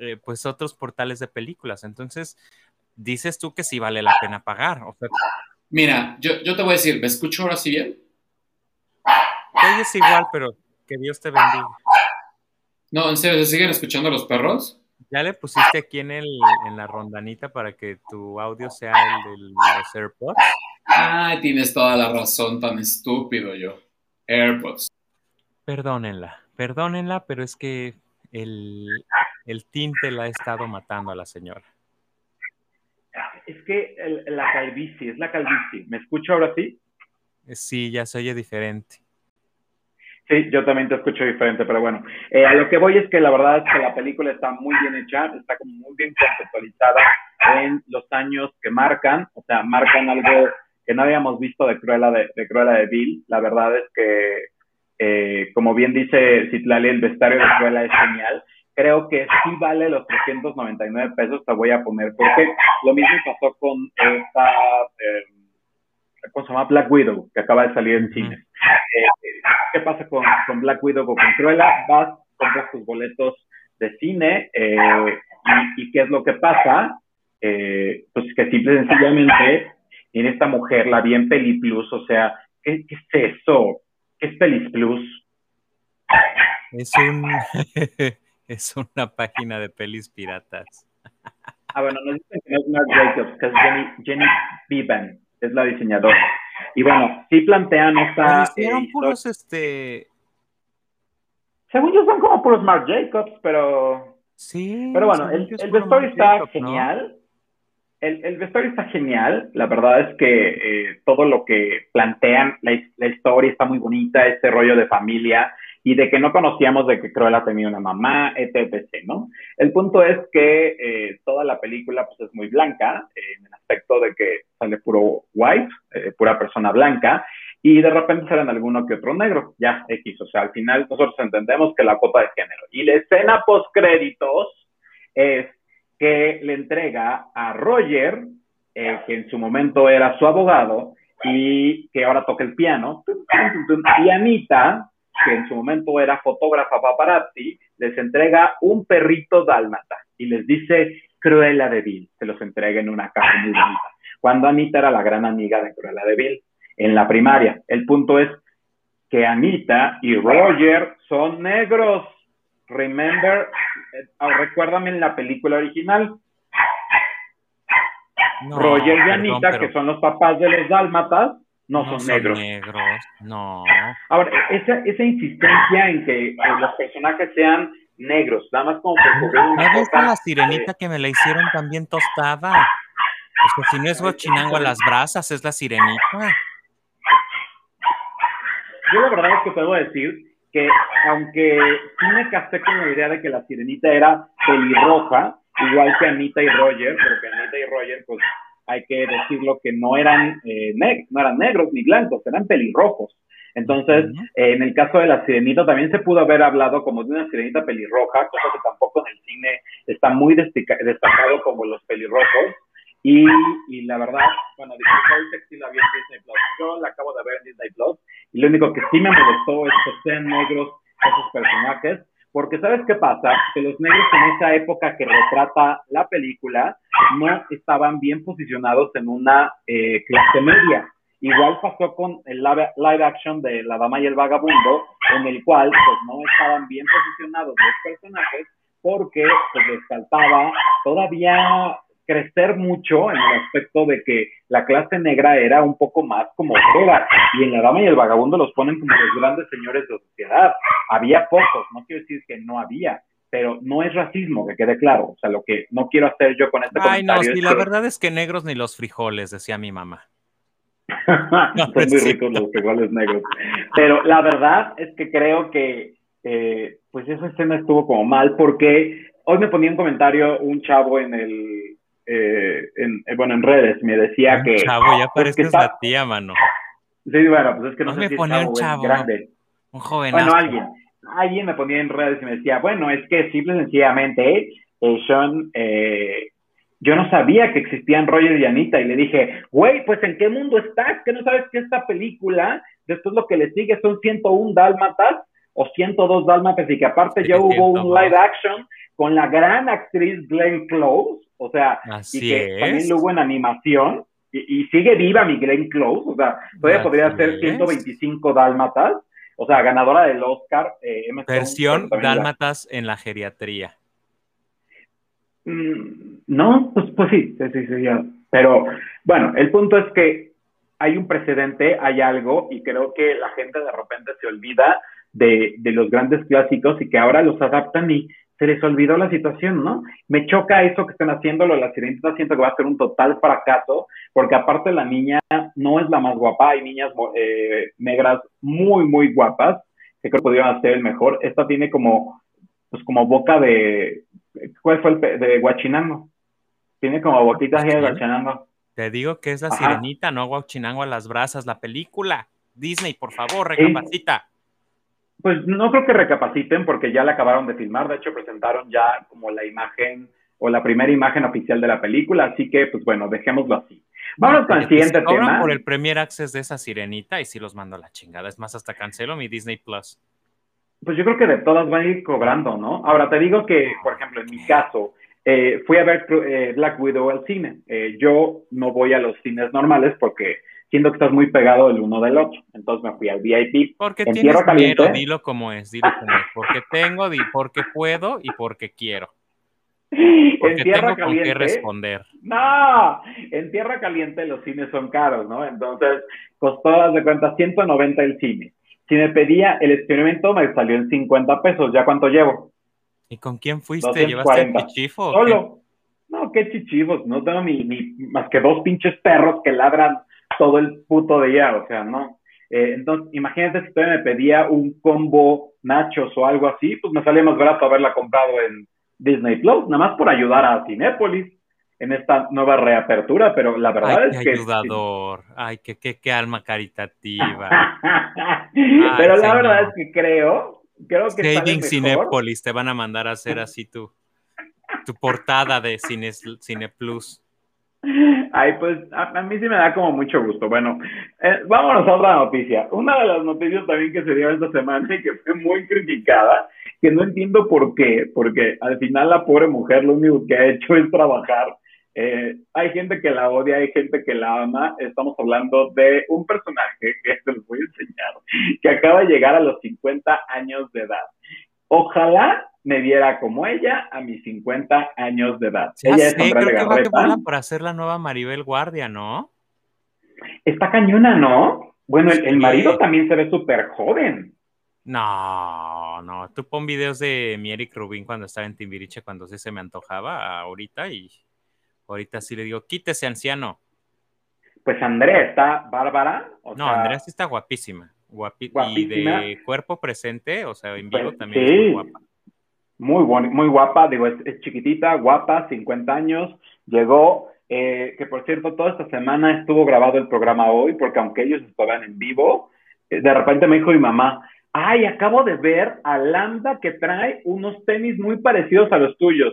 eh, pues otros portales de películas. Entonces, dices tú que sí vale la pena pagar. Mira, yo, te voy a decir, ¿me escucho ahora sí bien? es igual, pero que Dios te bendiga. No, en serio, ¿se siguen escuchando los perros? Ya le pusiste aquí en, el, en la rondanita para que tu audio sea el de los AirPods. Ay, tienes toda la razón, tan estúpido yo. AirPods. Perdónenla, perdónenla, pero es que el, el tinte la ha estado matando a la señora. Es que la calvicie, es la calvicie. ¿Me escucho ahora sí? Eh, sí, ya se oye diferente. Sí, yo también te escucho diferente, pero bueno, eh, a lo que voy es que la verdad es que la película está muy bien hecha, está como muy bien conceptualizada en los años que marcan, o sea, marcan algo que no habíamos visto de Cruella de, de Cruella de Bill. La verdad es que, eh, como bien dice Citlali, el vestuario de Cruella es genial creo que sí vale los 399 pesos, te voy a poner, porque lo mismo pasó con esta, eh, ¿cómo se llama? Black Widow, que acaba de salir en cine. Eh, ¿Qué pasa con, con, Black Widow o con Cruella? Vas, compras tus boletos de cine eh, y, qué es lo que pasa? Eh, pues que simple y sencillamente en esta mujer la vi en Peli Plus, o sea, ¿qué, qué es eso? ¿Qué es Pelis Plus? Es un... Es una página de pelis piratas. Ah, bueno, nos dicen que no es Mark Jacobs, que es Jenny, Jenny Bevan, es la diseñadora. Y bueno, sí plantean esta. Hicieron eh, puros este. Según yo son como puros Mark Jacobs, pero. Sí. Pero bueno, el, el vestuario está genial. El, el, vestuario está genial. La verdad es que eh, todo lo que plantean, la, la, historia está muy bonita, este rollo de familia y de que no conocíamos de que Cruella tenía una mamá, etc., ¿no? El punto es que eh, toda la película pues, es muy blanca, en el aspecto de que sale puro white, eh, pura persona blanca, y de repente salen alguno que otro negro, ya X, o sea, al final nosotros entendemos que la cuota de género. Y la escena post créditos es que le entrega a Roger, eh, que en su momento era su abogado y que ahora toca el piano, y Anita, que en su momento era fotógrafa paparazzi, les entrega un perrito dálmata y les dice Cruella de Vil, se los entrega en una caja muy bonita. Cuando Anita era la gran amiga de Cruella de Vil en la primaria. El punto es que Anita y Roger son negros. Remember, eh, recuérdame en la película original. Roger y Anita, que son los papás de los dálmatas, no, son, negros. No. Ahora, esa, esa insistencia en que los personajes sean negros, nada más como por la sirenita que me la hicieron también tostada? Pues si no es gochinango a las brasas, es la sirenita. Yo la verdad es que puedo decir que aunque sí me casé con la idea de que la sirenita era pelirroja, igual que Anita y Roger, porque Anita y Roger, pues hay que decirlo que no eran, eh, no eran negros ni blancos, eran pelirrojos. Entonces, eh, en el caso de la sirenita también se pudo haber hablado como de una sirenita pelirroja, cosa que tampoco en el cine está muy destacado como los pelirrojos. Y, y la verdad, bueno, que sí la vi en Disney Plus. Yo la acabo de ver en Disney Plus. Y lo único que sí me molestó es que sean negros esos personajes. Porque ¿sabes qué pasa? Que los negros en esa época que retrata la película no estaban bien posicionados en una eh, clase media. Igual pasó con el live, action de La Dama y el Vagabundo, en el cual pues no estaban bien posicionados los personajes porque pues les faltaba todavía crecer mucho en el aspecto de que la clase negra era un poco más como obrera y en La Dama y el Vagabundo los ponen como los grandes señores de sociedad. Había pocos, no quiero decir que no había, pero no es racismo, que quede claro. O sea, lo que no quiero hacer yo con este Ay, no, sí, la verdad es que negros ni los frijoles, decía mi mamá. Son muy ricos los frijoles negros. Pero la verdad es que creo que, eh, pues esa escena estuvo como mal porque hoy me ponía un comentario un chavo en el, eh, en, eh, bueno, en redes, me decía que... Chavo, ya pues, pareces la tía, mano. Sí, bueno, pues es que no, sé me si ponía un chavo, grande. Un joven. Bueno, alguien, alguien me ponía en redes y me decía, bueno, es que simple y sencillamente eh, son, eh, yo no sabía que existían Roger y Anita y le dije, güey, pues ¿en qué mundo estás? Que no sabes que esta película, después lo que le sigue son 101 dálmatas o 102 dálmatas y que aparte ya hubo un live action con la gran actriz Glenn Close o sea, y que también lo hubo en animación, y, sigue viva mi Glenn Close, o sea, todavía podría ser 125 dálmatas, o sea, ganadora del Oscar. Eh, Versión dálmatas en la geriatría. Mm, no, pues, pues sí, sí, sí, sí, Pero bueno, el punto es que hay un precedente, hay algo, y creo que la gente de repente se olvida de, de los grandes clásicos y que ahora los adaptan y se les olvidó la situación, ¿no? Me choca eso que están haciendo, lo de la sirenita, siento que va a ser un total fracaso, porque aparte la niña no es la más guapa, hay niñas eh, negras muy, muy guapas, que creo que podrían ser el mejor. Esta tiene como, pues como boca de, ¿cuál fue el de Guachinango? Tiene como boquita de Guachinango. Te digo que es la sirenita, no Guachinango a las brasas, la película. Disney, por favor, recapacita. Pues no creo que recapaciten porque ya la acabaron de filmar, de hecho presentaron ya como la imagen o la primera imagen oficial de la película, así que pues bueno, dejémoslo así. Vamos con el siguiente tema. por el Premier Access de esa sirenita y si los mando a la chingada, es más, hasta cancelo mi Disney Plus. Pues yo creo que de todas van a ir cobrando, ¿no? Ahora te digo que, por ejemplo, en mi caso, eh, fui a ver eh, Black Widow al cine. Eh, yo no voy a los cines normales porque siento que estás muy pegado el uno del otro. Entonces me fui al VIP. Porque en tienes caliente, dilo como es, dilo como es. Porque tengo, di, porque puedo y porque quiero. en tierra caliente. Con qué responder. No, en tierra caliente los cines son caros, ¿no? Entonces costó, das de cuenta, 190 el cine. Si me pedía el experimento, me salió en 50 pesos. ¿Ya cuánto llevo? ¿Y con quién fuiste? ¿Llevaste chichifo? Solo. No, qué chichifos. No tengo ni, ni más que dos pinches perros que ladran todo el puto día, o sea, no. Eh, entonces, imagínate si usted me pedía un combo nachos o algo así, pues me salía más barato haberla comprado en Disney Plus, nada más por ayudar a Cinépolis. en esta nueva reapertura, pero la verdad es qué que... ayudador, ay, qué, qué, qué alma caritativa. pero la verdad es que creo, creo que... Saving Cinepolis, te van a mandar a hacer así tu, tu portada de Cine, Cine Plus. Ay, pues a, mí sí me da como mucho gusto. Bueno, eh, vámonos a otra noticia. Una de las noticias también que se dio esta semana y que fue muy criticada, que no entiendo por qué, porque al final la pobre mujer lo único que ha hecho es trabajar. Eh, hay gente que la odia, hay gente que la ama. Estamos hablando de un personaje que les voy a enseñar, que acaba de llegar a los 50 años de edad. Ojalá me viera como ella a mis 50 años de edad. ella es creo que va a por hacer la nueva Maribel Guardia, ¿no? Está cañona, ¿no? Bueno, el, marido también se ve súper joven. No, no. Tú pon videos de mi Eric Rubin cuando estaba en Timbiriche, cuando sí se me antojaba ahorita y ahorita sí le digo, quítese, anciano. Pues Andrea está bárbara. no, Andrea sí está guapísima. Guapísima. Y de cuerpo presente, o sea, en vivo pues, también es muy guapa. Muy, muy guapa, digo, es, chiquitita, guapa, 50 años, llegó, eh, que por cierto, toda esta semana estuvo grabado el programa hoy, porque aunque ellos estaban en vivo, eh, de repente me dijo mi mamá, ay, acabo de ver a Lambda que trae unos tenis muy parecidos a los tuyos.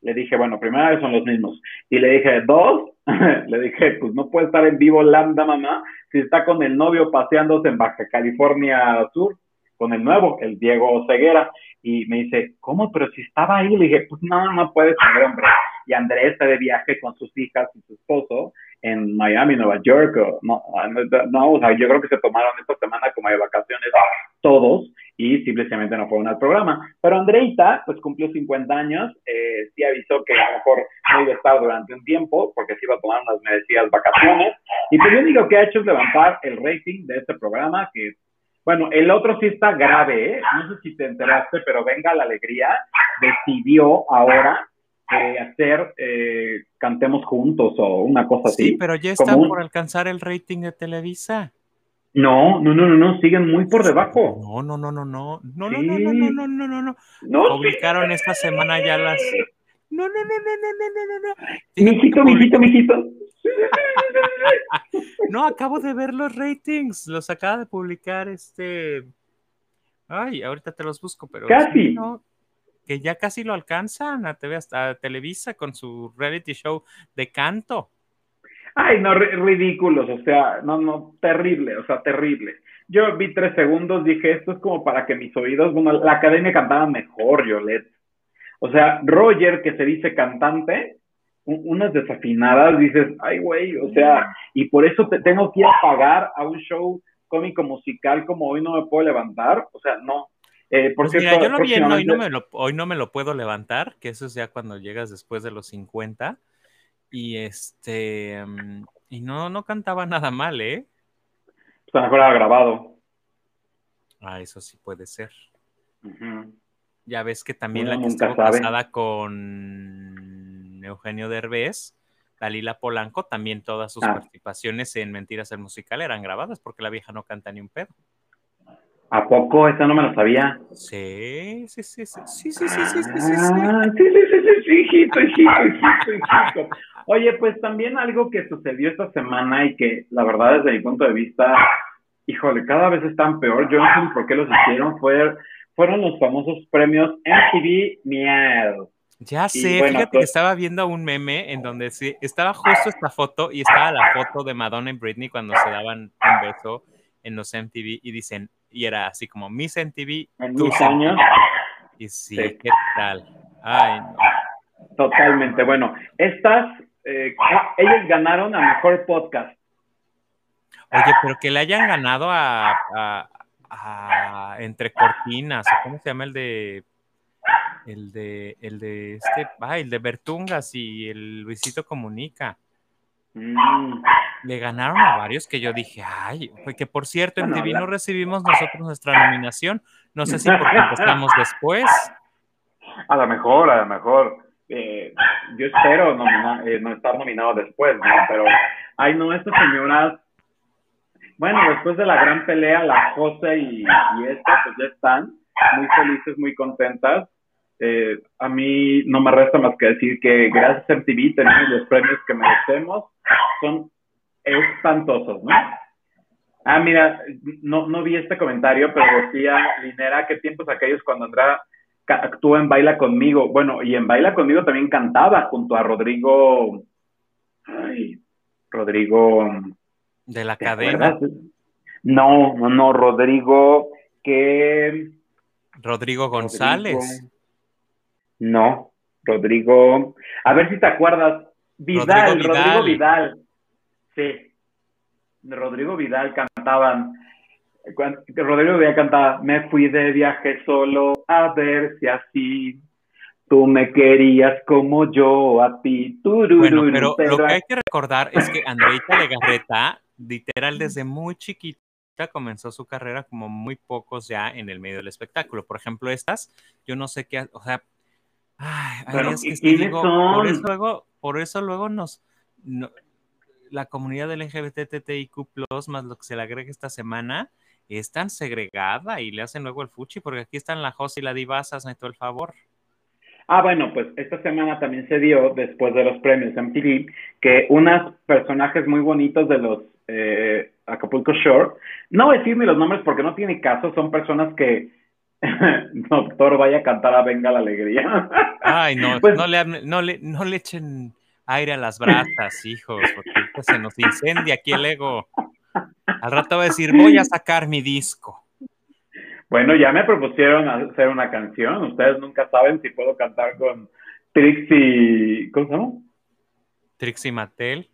Le dije, bueno, primera vez son los mismos. Y le dije, dos, le dije, pues no puede estar en vivo Lambda, mamá, si está con el novio paseándose en Baja California Sur con el nuevo, el Diego Ceguera, y me dice, ¿cómo? Pero si estaba ahí, le dije, pues no, no puede ser, hombre. Y Andrés está de viaje con sus hijas y su esposo en Miami, Nueva York, no, no, o sea, yo creo que se tomaron esta semana como de vacaciones todos y simplemente no fueron al programa. Pero Andreita, pues cumplió 50 años, eh, sí avisó que a lo mejor no iba a estar durante un tiempo porque se iba a tomar unas merecidas vacaciones. Y pues lo único que ha hecho es levantar el rating de este programa, que bueno, el otro sí está grave, ¿eh? No sé si te enteraste, pero venga la alegría, decidió ahora eh, hacer eh, Cantemos Juntos o una cosa así. Sí, pero ya están por alcanzar el rating de Televisa. No, no, no, no, no, siguen muy por debajo. No, no, no, no, no, no, no, no, no, no, no, no, no, no. Publicaron esta semana ya las. No, no, no, no, no, no, no, no. Mijito, mijito, mijito. no, acabo de ver los ratings. Los acaba de publicar este. Ay, ahorita te los busco, pero. Casi. que ya casi lo alcanzan a, TV, a Televisa con su reality show de canto. Ay, no, ridículos, o sea, no, no, terrible, o sea, terrible. Yo vi tres segundos, dije, esto es como para que mis oídos, bueno, la academia cantaba mejor, Yolette. O sea, Roger, que se dice cantante, unas desafinadas, dices, ay, güey, o sea, y por eso te tengo que ir a pagar a un show cómico musical como hoy no me puedo levantar, o sea, no. Eh, por pues mira, yo lo vi hoy no, me lo, hoy no me lo puedo levantar, que eso es ya cuando llegas después de los 50, y este, mm, y no, no cantaba nada mal, ¿eh? Pues mejor era grabado. Ah, eso sí puede ser. Ya ves que también la que estuvo casada con Eugenio Derbez, Dalila Polanco, también todas sus ah. participaciones en Mentiras el Musical eran grabadas porque la vieja no canta ni un pedo. ¿A poco? Esa no me lo sabía. Sí, sí, sí, sí, sí, sí, sí, sí, sí, sí, sí, sí, sí, hijito, hijito, hijito, hijito. Oye, pues también algo que sucedió esta semana y que la verdad desde mi punto de vista, híjole, cada vez están peor. Yo no sé por qué los hicieron. Fue, fueron los famosos premios MTV Miau. Ya sé, fíjate que pues estaba viendo un meme en donde sí, estaba justo esta foto y estaba la foto de Madonna y Britney cuando se daban un beso en los MTV y dicen, y era así como Miss MTV. En mis años. Y sí, ¿qué tal? Ay, no. Totalmente. Bueno, estas, eh, ellas ganaron a mejor podcast. Oye, pero que le hayan ganado a, a Entre Cortinas, ¿cómo se llama el de el de, el de este, ah, el de Bertungas y el Luisito Comunica. Mm. Le ganaron a varios que yo dije, ay, que por cierto, en TV no recibimos nosotros nuestra nominación. No sé si porque estamos después. A lo mejor, a lo mejor. Eh, yo espero eh, no estar nominado después, ¿no? Pero, ay, no, estas señoras, bueno, después de la gran pelea, la José y, y esta, pues ya están muy felices, muy contentas eh, a mí no me resta más que decir que gracias a MTV tenemos los premios que merecemos. Son espantosos, ¿no? Ah, mira, no, no vi este comentario, pero decía Linera, ¿qué tiempos aquellos cuando Andrea actúa en Baila Conmigo? Bueno, y en Baila Conmigo también cantaba junto a Rodrigo... Ay, Rodrigo... De la cadena. No, no, no, Rodrigo, que... Rodrigo González. no, Rodrigo... A ver si te acuerdas. Vidal, Rodrigo Vidal. Sí. Rodrigo Vidal cantaban. Rodrigo Vidal cantaba, me fui de viaje solo a ver si así tú me querías como yo a ti. bueno, pero, lo que hay que recordar es que Andreita Legarreta, literal, desde muy chiquita comenzó su carrera como muy pocos ya en el medio del espectáculo. Por ejemplo, estas, yo no sé qué, o sea, ay, que digo, por eso luego, por eso luego nos, la comunidad LGBTTIQ+, más lo que se le agrega esta semana, es tan segregada y le hacen luego el fuchi, porque aquí están la Jos y la Divasa, hazme todo el favor. Ah, bueno, pues esta semana también se dio, después de los premios MTV, que unos personajes muy bonitos de los eh, Acapulco Shore, no voy a decir ni los nombres porque no tiene caso, son personas que doctor vaya a cantar a Venga la Alegría. Ay, no, pues no, le, no, le, no le echen aire a las brasas, hijos, porque se nos incendia aquí el ego. Al rato va a decir, voy a sacar mi disco. Bueno, ya me propusieron hacer una canción. Ustedes nunca saben si puedo cantar con Trixie. ¿Cómo se llama? Trixie Mattel.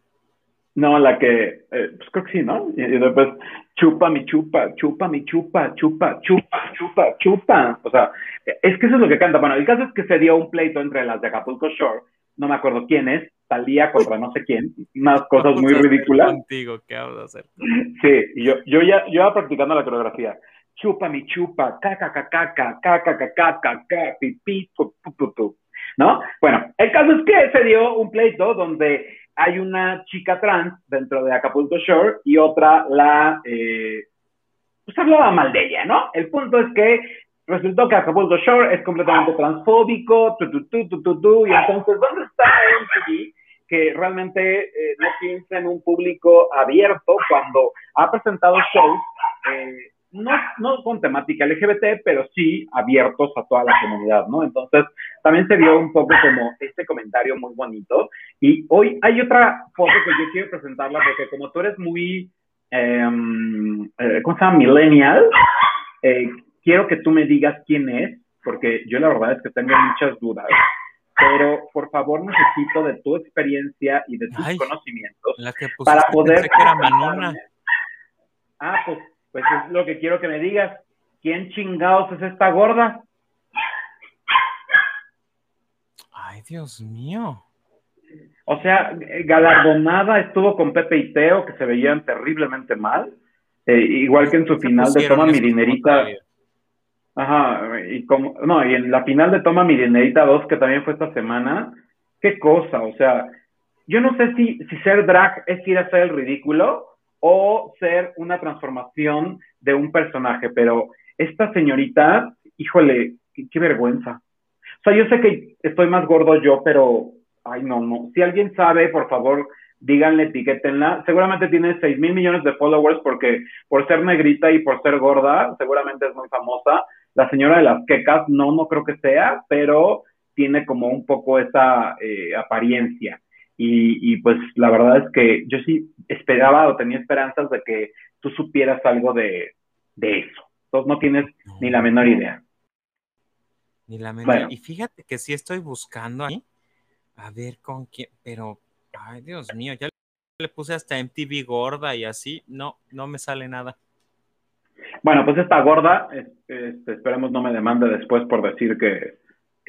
No, la que. Eh, pues creo que sí, ¿no? Y, después, chupa mi chupa, chupa mi chupa, chupa, chupa, chupa, chupa. O sea, es que eso es lo que canta. Bueno, el caso es que se dio un pleito entre las de Acapulco Shore. No me acuerdo quién es, salía contra no sé quién, unas cosas muy ridículas. Contigo, ¿qué hacer? Sí, y yo, yo ya yo iba practicando la coreografía. Chupa mi chupa, caca, caca, caca, caca, caca, caca, pipí, ¿no? Bueno, el caso es que se dio un pleito donde hay una chica trans dentro de Acapulco Shore y otra la, eh, pues hablaba mal de ella, ¿no? El punto es que resultó que Acapulco Shore es completamente transfóbico, tu, tu, tu, y entonces, ¿dónde está MTV? Que realmente eh, no piensa en un público abierto cuando ha presentado shows, eh, no, no con temática LGBT, pero sí abiertos a toda la comunidad, ¿no? Entonces, también se vio un poco como este comentario muy bonito. Y hoy hay otra foto que yo quiero presentarla porque como tú eres muy, em, eh, ¿cómo se llama? Millennial, eh, quiero que tú me digas quién es, porque yo la verdad es que tengo muchas dudas, pero por favor necesito de tu experiencia y de tus conocimientos para poder... Que era Ah, pues, pues es lo que quiero que me digas. ¿Quién chingados es esta gorda? Ay, Dios mío. O sea, galardonada estuvo con Pepe y Teo, que se veían terriblemente mal. Eh, igual que en su final de Toma mi dinerita. Ajá, y como, no, y en la final de Toma Mi 2, que también fue esta semana, qué cosa, o sea, yo no sé si, si ser drag es ir a hacer el ridículo o ser una transformación de un personaje, pero esta señorita, híjole, qué, vergüenza. O sea, yo sé que estoy más gordo yo, pero, ay, no, no. Si alguien sabe, por favor, díganle, etiquétenla. Seguramente tiene 6 mil millones de followers porque por ser negrita y por ser gorda, seguramente es muy famosa. La señora de las quecas, no, no creo que sea, pero tiene como un poco esa eh, apariencia. Y, pues la verdad es que yo sí esperaba o tenía esperanzas de que tú supieras algo de, eso. Entonces no tienes ni la menor idea. Ni la menor. Y fíjate que sí estoy buscando ahí, a ver con quién, pero, ay Dios mío, ya le puse hasta MTV gorda y así, no, no me sale nada. Bueno, pues esta gorda, este, esperemos no me demande después por decir que,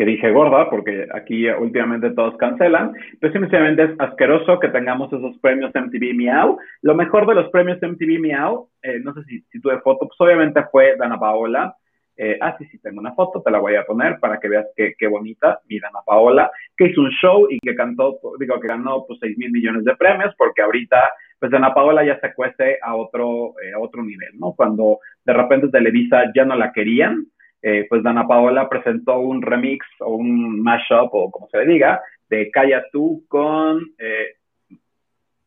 dije gorda, porque aquí últimamente todos cancelan, pero simplemente es asqueroso que tengamos esos premios MTV Miau. Lo mejor de los premios MTV Miau, eh, no sé si, si tuve foto, pues obviamente fue Dana Paola. Eh, ah, sí, sí, tengo una foto, te la voy a poner para que veas qué, qué bonita, mi Dana Paola, que hizo un show y que cantó, digo, que ganó pues 6 mil millones de premios, porque ahorita pues Ana Paola ya se cuece a otro, eh, a otro nivel, ¿no? Cuando de repente Televisa ya no la querían, eh, pues Dana Paola presentó un remix o un mashup o como se le diga, de Calla tú con eh,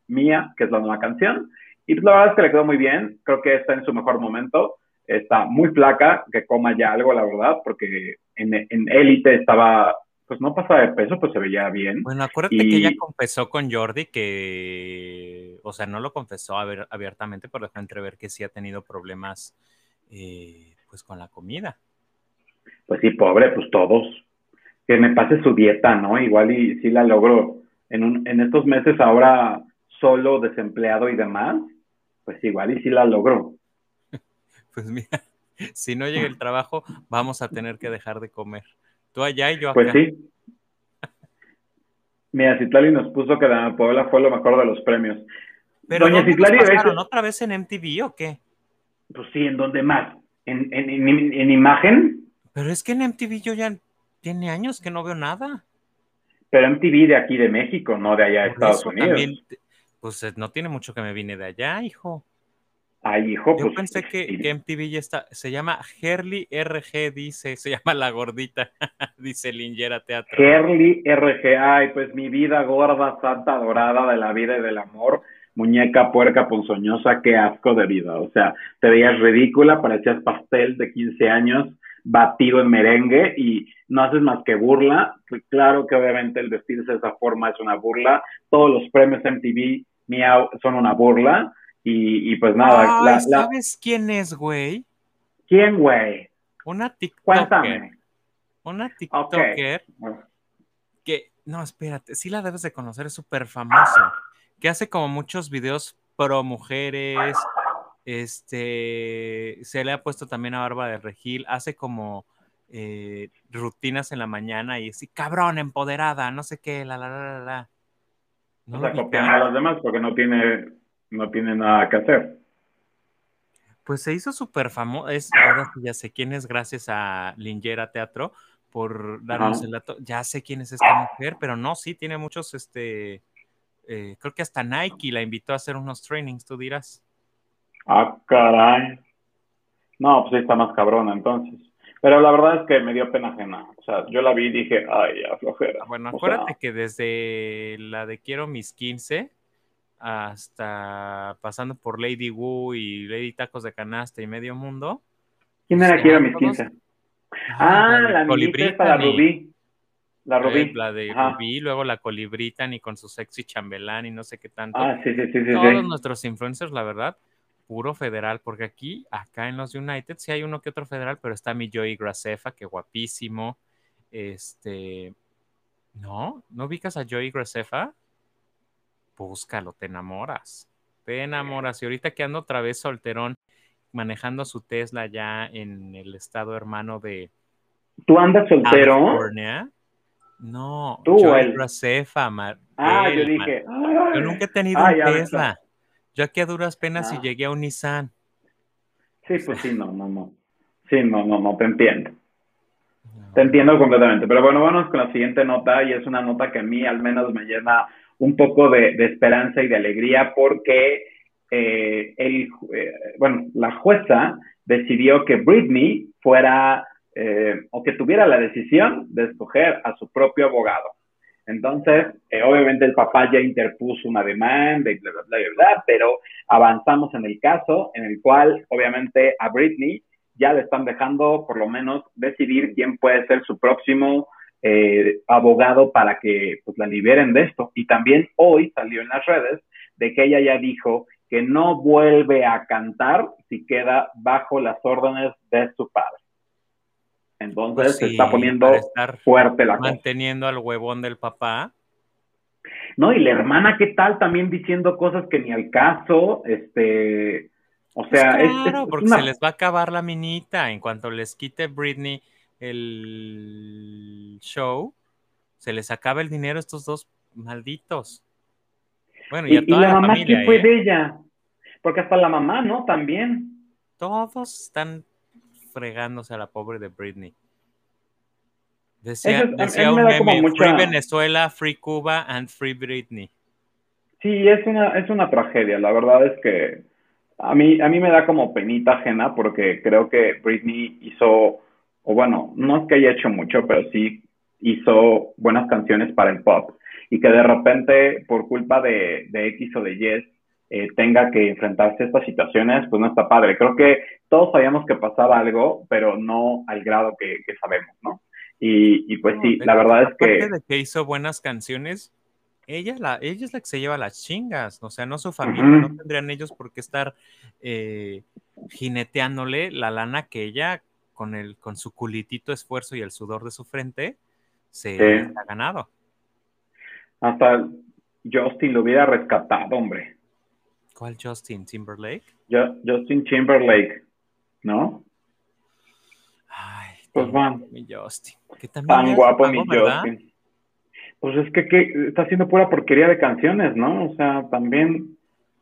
Mía, que es la nueva canción. Y pues la verdad es que le quedó muy bien, creo que está en su mejor momento, está muy flaca, que coma ya algo, la verdad, porque en, en Élite estaba pues no pasaba de peso, pues se veía bien. Bueno, acuérdate que ella confesó con Jordi que, o sea, no lo confesó abiertamente, pero dejó entrever que sí ha tenido problemas, eh, pues, con la comida. Pues sí, pobre, pues todos. Que me pase su dieta, ¿no? Igual y sí la logro. En, un, en estos meses ahora solo, desempleado y demás, pues igual y sí la logro. pues mira, si no llega el trabajo, vamos a tener que dejar de comer. Tú allá y yo pues acá. Pues sí. Mira, Citlali nos puso que la Puebla fue lo mejor de los premios. Pero Doña Citlali pasaron, otra vez en MTV o qué? Pues sí, ¿en dónde más? ¿En, en, imagen? Pero es que en MTV yo ya tiene años que no veo nada. Pero MTV de aquí de México, no de allá de Estados Unidos. pues eh, no tiene mucho que me vine de allá, hijo. Ay, hijo, Yo pues, pensé que, que, MTV ya está, se llama Herly RG, dice, se llama La Gordita, dice Lingera Teatro. Herly RG, ay, pues mi vida gorda, santa dorada de la vida y del amor, muñeca puerca ponzoñosa, qué asco de vida. O sea, te veías ridícula, parecías pastel de 15 años, batido en merengue y no haces más que burla. Claro que obviamente el vestirse de esa forma es una burla. Todos los premios MTV Miau son una burla y, pues nada. ¿Sabes quién es, güey? ¿Quién, güey? Una TikToker. Una TikToker que, no, espérate, sí la debes de conocer, es súper famosa. Que hace como muchos videos pro mujeres. Este, se le ha puesto también a Barba de Regil. Hace como eh, rutinas en la mañana y así, cabrón, empoderada, no sé qué, la, la, la, la, la. No o sea, a los demás porque no tiene no tiene nada que hacer. Pues se hizo súper famoso, ahora ya sé quién es gracias a Lingera Teatro por darnos el dato, ya sé quién es esta mujer, pero no, sí, tiene muchos, este, eh, creo que hasta Nike la invitó a hacer unos trainings, tú dirás. Ah, caray. No, pues está más cabrona entonces. Pero la verdad es que me dio pena ajena. O sea, yo la vi y dije, ay, aflojera. Bueno, acuérdate que desde la de Quiero mis 15, hasta pasando por Lady Wu y Lady Tacos de Canasta y Medio Mundo. ¿Quién era Quiero mis 15? Ah, la, la para Rubí. La Rubí. La de Rubí, luego la Colibritan y con su sexy chambelán y no sé qué tanto. Ah, sí, sí, sí, Todos nuestros influencers, la verdad, puro federal, porque aquí, acá en los United, sí hay uno que otro federal, pero está mi Joey Gracefa, que guapísimo. Este. ¿No? ¿No ubicas a Joey Gracefa? Búscalo, te enamoras. Te enamoras. Y ahorita que ando otra vez solterón, manejando su Tesla ya en el estado hermano de. ¿Tú andas soltero? California. No, Tú, yo el... Racefa, Ah, yo dije. Yo nunca he tenido un Tesla. Yo aquí a duras penas y ah. llegué a un Nissan. Sí, pues sí, no, no, no. Sí, no, no, no, te entiendo. Te entiendo completamente. Pero bueno, vamos con la siguiente nota y es una nota que a mí al menos me llena un poco de, esperanza y de alegría porque eh, el, eh, bueno, la jueza decidió que Britney fuera eh, o que tuviera la decisión de escoger a su propio abogado. Entonces, obviamente el papá ya interpuso una demanda y bla, bla, bla, bla, pero avanzamos en el caso en el cual, obviamente, a Britney ya le están dejando por lo menos decidir quién puede ser su próximo eh, abogado para que pues, la liberen de esto. Y también hoy salió en las redes de que ella ya dijo que no vuelve a cantar si queda bajo las órdenes de su padre. Entonces pues se está poniendo fuerte la Manteniendo al huevón del papá. No, y la hermana, ¿qué tal? También diciendo cosas que ni al caso, este, o sea, pues claro, porque se les va a acabar la minita en cuanto les quite Britney el show, se les acaba el dinero a estos dos malditos. Bueno, y, a toda la, mamá, ¿qué fue ¿eh? de ella? Porque hasta la mamá, ¿no? También. Todos están fregándose a la pobre de Britney. Decía, decía un meme, Free Venezuela, Free Cuba and Free Britney. Sí, es una, es una tragedia. La verdad es que a mí, a mí me da como penita ajena porque creo que Britney hizo o bueno, no es que haya hecho mucho, pero sí hizo buenas canciones para el pop y que de repente por culpa de, de X o de Y eh, tenga que enfrentarse a estas situaciones, pues no está padre. Creo que todos sabíamos que pasaba algo, pero no al grado que, sabemos, ¿no? Y, pues sí, la verdad es que... de que hizo buenas canciones, ella, la, ella es la que se lleva las chingas, o sea, no su familia, no tendrían ellos por qué estar eh, jineteándole la lana que ella, con, el, con su culitito esfuerzo y el sudor de su frente, se ha ganado. Hasta Justin lo hubiera rescatado, hombre. ¿Cuál Justin Timberlake? Justin Timberlake, ¿no? Ay, pues van. Mi Justin. tan guapo mi Justin. Pues es que, está haciendo pura porquería de canciones, ¿no? O sea, también.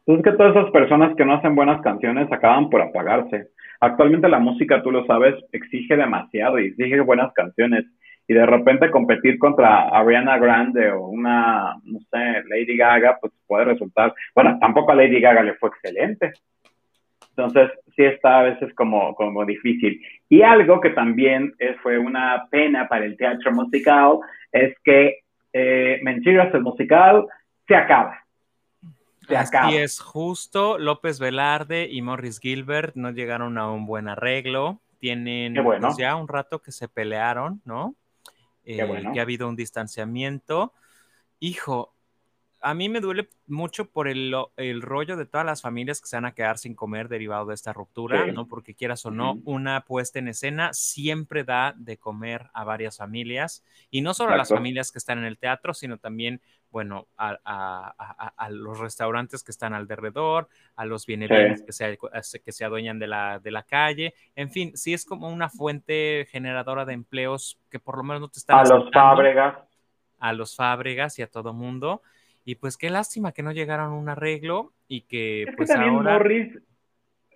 Pues es que todas esas personas que no hacen buenas canciones acaban por apagarse. Actualmente la música, tú lo sabes, exige demasiado y exige buenas canciones y de repente competir contra Ariana Grande o una, no sé, Lady Gaga, pues puede resultar, bueno, tampoco a Lady Gaga le fue excelente. Entonces, sí está a veces como, como difícil. Y algo que también fue una pena para el teatro musical es que eh, Mentiras, el musical, se acaba. Así es, justo López Velarde y Morris Gilbert no llegaron a un buen arreglo. Tienen pues, ya un rato que se pelearon, ¿no? Eh, que ha habido un distanciamiento. Hijo, a mí me duele mucho por el, rollo de todas las familias que se van a quedar sin comer derivado de esta ruptura, ¿no? Porque quieras o no, una puesta en escena siempre da de comer a varias familias y no solo a las familias que están en el teatro, sino también, bueno, a, los restaurantes que están alrededor, a los bienes que, se, que se adueñan de la, de la calle, en fin, sí es como una fuente generadora de empleos que por lo menos no te están... A los fábregas. A los fábregas y a todo mundo. Y pues qué lástima que no llegaron a un arreglo y que pues también Morris,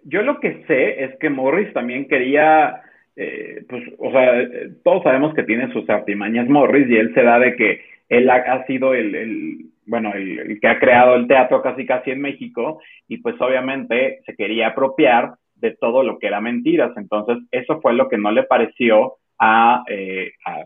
yo lo que sé es que Morris también quería, eh, pues, o sea, eh, todos sabemos que tiene sus artimañas Morris y él se da de que él ha, sido el, bueno, el, que ha creado el teatro casi casi en México y pues obviamente se quería apropiar de todo lo que era mentiras. Entonces, eso fue lo que no le pareció a, eh, a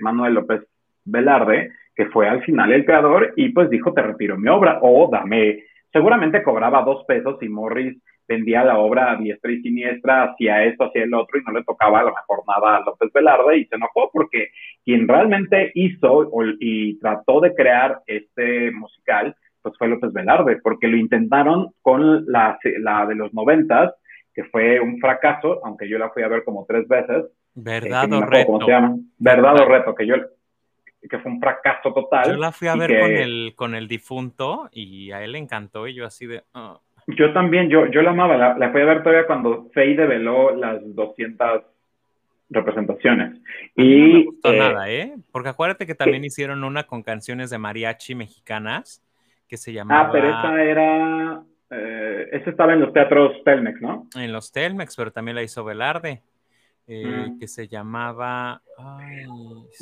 Manuel López Velarde, que fue al final el creador y pues dijo, te retiro mi obra o dame, seguramente cobraba dos pesos y Morris vendía la obra a diestra y siniestra, hacia esto, hacia el otro, y no le tocaba a lo mejor nada a López Velarde, y se enojó porque quien realmente hizo y trató de crear este musical, pues fue López Velarde, porque lo intentaron con la, la de los noventas, que fue un fracaso, aunque yo la fui a ver como tres veces. Verdad o reto. Verdad o reto, que yo que fue un fracaso total. Yo la fui a ver con, el, con el difunto y a él le encantó y yo así de... Ah". Yo también, yo, yo la amaba, la, fui a ver todavía cuando Faye develó las 200 representaciones. y no me gustó eh, nada, ¿eh? Porque acuérdate que también hicieron una con canciones de mariachi mexicanas que se llamaba... Ah, pero esa era... Eh, esa estaba en los teatros Telmex, ¿no? En los Telmex, pero también la hizo Velarde. Eh, que se llamaba...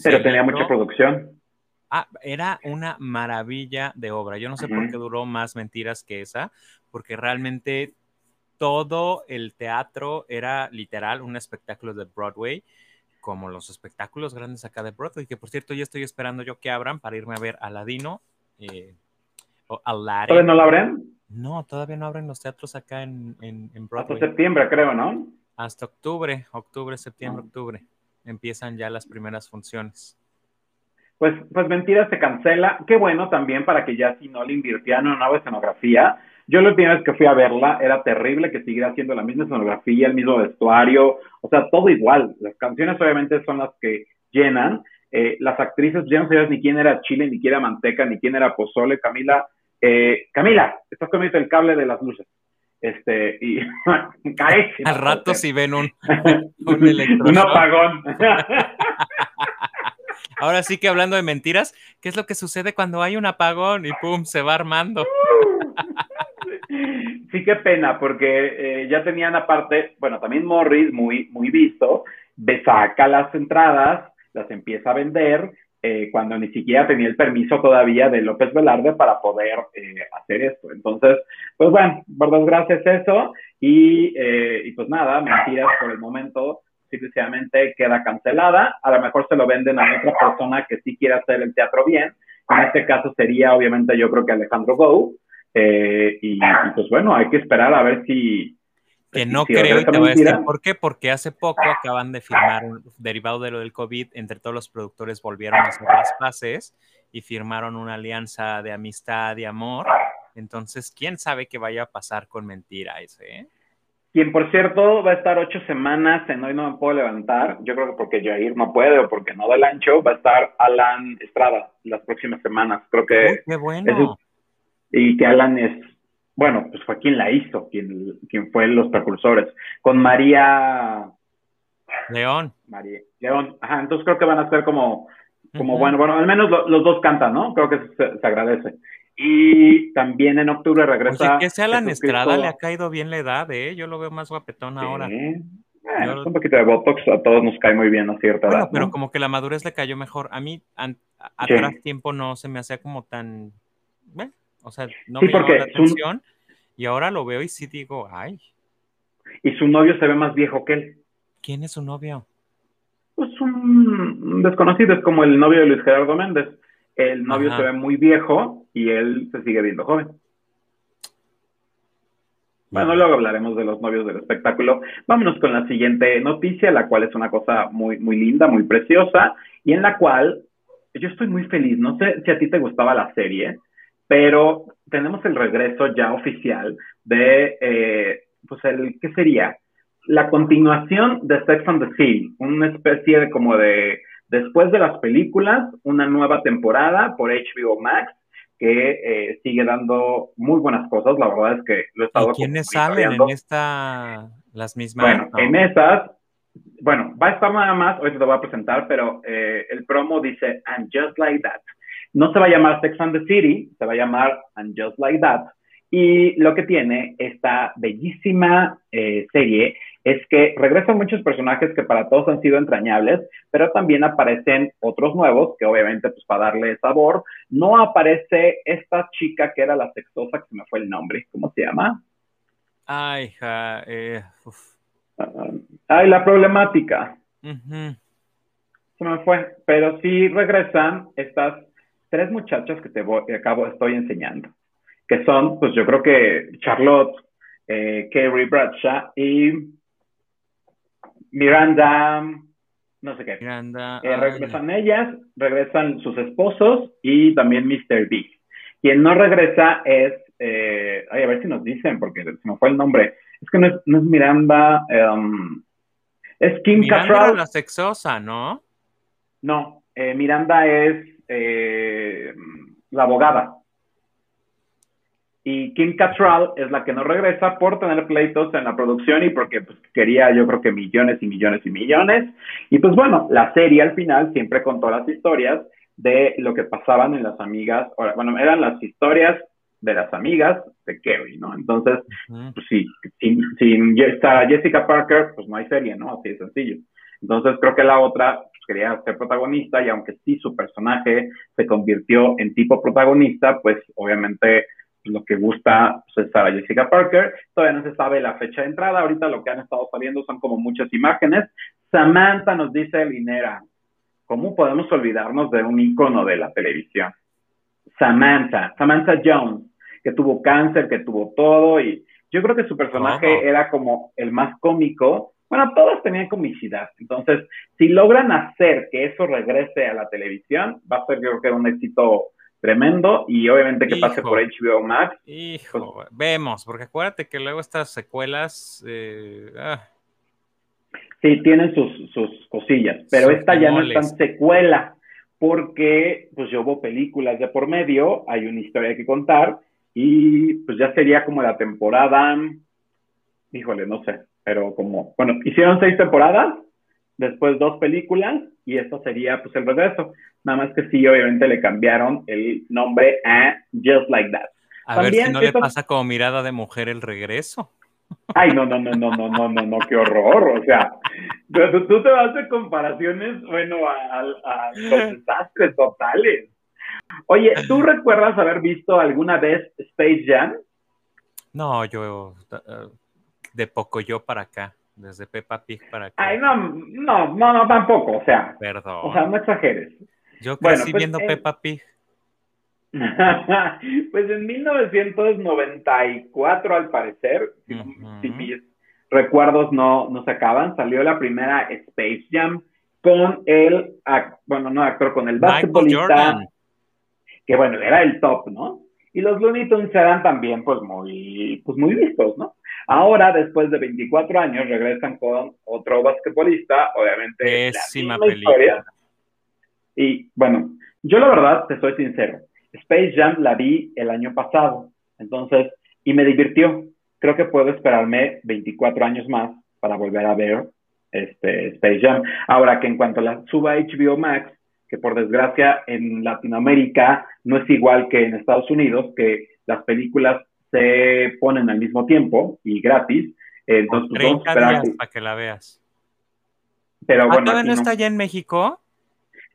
Pero tenía mucha producción. Ah, era una maravilla de obra. Yo no sé por qué duró más mentiras que esa, porque realmente todo el teatro era literal un espectáculo de Broadway, como los espectáculos grandes acá de Broadway, que por cierto ya estoy esperando yo que abran para irme a ver Aladino. Eh, o Aladdin. ¿Todavía no la abren? No, todavía no abren los teatros acá en, en, en Broadway. Hasta septiembre, creo, ¿no? Hasta octubre, octubre, septiembre, ah. octubre. Empiezan ya las primeras funciones. Pues, pues Mentiras se cancela. Qué bueno también para que ya si no le invirtieran una nueva escenografía. Yo la última vez que fui a verla era terrible que siguiera haciendo la misma escenografía, el mismo vestuario, o sea, todo igual. Las canciones obviamente son las que llenan. Eh, las actrices, ya no sabías ni quién era Chile, ni quién era Manteca, ni quién era Pozole. Camila, eh, Camila, estás comiendo el cable de las luces. Este, y Al rato si ven un, un, apagón. Ahora sí que hablando de mentiras, ¿qué es lo que sucede cuando hay un apagón y pum, se va armando? sí, qué pena, porque eh, ya tenían aparte, bueno, también Morris, muy, muy visto, saca las entradas, las empieza a vender, eh, cuando ni siquiera tenía el permiso todavía de López Velarde para poder eh, hacer esto. Entonces, pues bueno, por desgracia es eso. Y, eh, y pues nada, mentiras por el momento simplemente queda cancelada. A lo mejor se lo venden a otra persona que sí quiere hacer el teatro bien. En este caso sería, obviamente, yo creo que Alejandro Gou. Eh, y, pues bueno, hay que esperar a ver si. Que no creo, y te voy a decir por qué, porque hace poco acaban de firmar, derivado de lo del COVID, entre todos los productores volvieron a hacer las fases y firmaron una alianza de amistad y amor. Entonces, ¿quién sabe qué vaya a pasar con Mentira ese? Eh? Quien, por cierto, va a estar ocho semanas en Hoy No Me Puedo Levantar. Yo creo que porque Jair no puede o porque no da el ancho, va a estar Alan Estrada las próximas semanas. Creo que. qué bueno. y que Alan es. Bueno, pues fue quien la hizo, quien, quien fue los precursores. Con María. León. María León. Ajá, entonces creo que van a ser como. Como bueno, bueno, al menos los dos cantan, ¿no? Creo que se agradece. Y también en octubre regresa. Oye, que sea la Estrada le ha caído bien la edad, ¿eh? Yo lo veo más guapetón ahora. Un poquito de Botox a todos nos cae muy bien a cierta edad. Pero como que la madurez le cayó mejor. A mí, atrás tiempo no se me hacía como tan. ¿eh? O sea, no me llamó la atención. Y ahora lo veo y sí digo, ay. Y su novio se ve más viejo que él. ¿Quién es su novio? Pues un desconocido, es como el novio de Luis Gerardo Méndez. El novio se ve muy viejo y él se sigue viendo joven. Bueno, luego hablaremos de los novios del espectáculo. Vámonos con la siguiente noticia, la cual es una cosa muy, muy linda, muy preciosa, y en la cual yo estoy muy feliz. No sé si a ti te gustaba la serie, pero tenemos el regreso ya oficial de, eh, pues, el, ¿qué sería? La continuación de Sex and the City, una especie de como de Después de las películas, una nueva temporada por HBO Max que eh, sigue dando muy buenas cosas. La verdad es que lo he estado. ¿Y quiénes salen en esta las mismas? Bueno, en esas, bueno, va a estar nada más. Hoy te lo voy a presentar, pero eh, el promo dice And Just Like That. No se va a llamar Sex and the City, se va a llamar And Just Like That. Y lo que tiene esta bellísima eh, serie es que regresan muchos personajes que para todos han sido entrañables, pero también aparecen otros nuevos, que obviamente pues para darle sabor, no aparece esta chica que era la sexosa, que se me fue el nombre, ¿cómo se llama? Ay, ja, eh, ay, la problemática. Se me fue, pero sí regresan estas tres muchachas que te voy, acabo, estoy enseñando, que son, pues yo creo que Charlotte, eh, Kerry Bradshaw y Miranda, no sé qué. Miranda. Eh, regresan ellas, regresan sus esposos y también Mr. B. Quien no regresa es, eh, ay, a ver si nos dicen, porque se me fue el nombre. Es que no es, no es Miranda, um, es Kim Miranda la sexosa, ¿no? No, eh, Miranda es la abogada y Kim Cattrall es la que no regresa por tener pleitos en la producción y porque pues, quería yo creo que millones y millones y millones. Y pues bueno, la serie al final siempre contó las historias de lo que pasaban en las amigas, bueno, eran las historias de las amigas de Kerry, ¿no? Entonces, pues sí, sin, sin Jessica Parker, pues no hay serie, ¿no? Así de sencillo. Entonces creo que la otra pues, quería ser protagonista y aunque sí su personaje se convirtió en tipo protagonista, pues obviamente lo que gusta pues, a Jessica Parker. Todavía no se sabe la fecha de entrada. Ahorita lo que han estado saliendo son como muchas imágenes. Samantha nos dice Linera, ¿cómo podemos olvidarnos de un icono de la televisión? Samantha, Samantha Jones, que tuvo cáncer, que tuvo todo y yo creo que su personaje era como el más cómico. Bueno, todos tenían comicidad. Entonces, si logran hacer que eso regrese a la televisión, va a ser yo creo que un éxito tremendo y obviamente que pase por HBO Max. Hijo, pues, vemos, porque acuérdate que luego estas secuelas... Eh, ah. Sí, tienen sus, sus cosillas, pero esta ya no es tan secuela porque pues yo hubo películas de por medio, hay una historia que contar y pues ya sería como la temporada, híjole, no sé, pero como, bueno, hicieron seis temporadas, después dos películas y esto sería pues el regreso. Nada más que sí, obviamente le cambiaron el nombre a Just Like That. A ver si no le pasa como mirada de mujer el regreso. Ay, no, no, no, no, no, no, no, no, qué horror. O sea, tú, te vas de comparaciones, bueno, a, los desastres totales. Oye, ¿tú recuerdas haber visto alguna vez Space Jam? No, yo, eh, de poco yo para acá. Desde Peppa Pig para que... Ay, no, no, no, no, tampoco, o sea. Perdón. O sea, no exageres. Yo crecí pues, viendo Peppa Pig. pues en 1994, al parecer, si mis recuerdos no, no se acaban, salió la primera Space Jam con el, bueno, no actor, con el basquetbolista, que bueno, era el top, ¿no? Y los Looney Tunes eran también, pues, muy, pues, muy vistos, ¿no? Ahora, después de 24 años, regresan con otro basquetbolista, obviamente. Pésima película. Y, bueno, yo la verdad, te soy sincero, Space Jam la vi el año pasado, entonces, y me divirtió. Creo que puedo esperarme 24 años más para volver a ver este, Space Jam. Ahora que en cuanto la suba a HBO Max, que por desgracia en Latinoamérica no es igual que en Estados Unidos, que las películas se ponen al mismo tiempo y gratis. Entonces, 30 pues, días para que la veas. Pero ¿Ah, bueno, no está ya en México?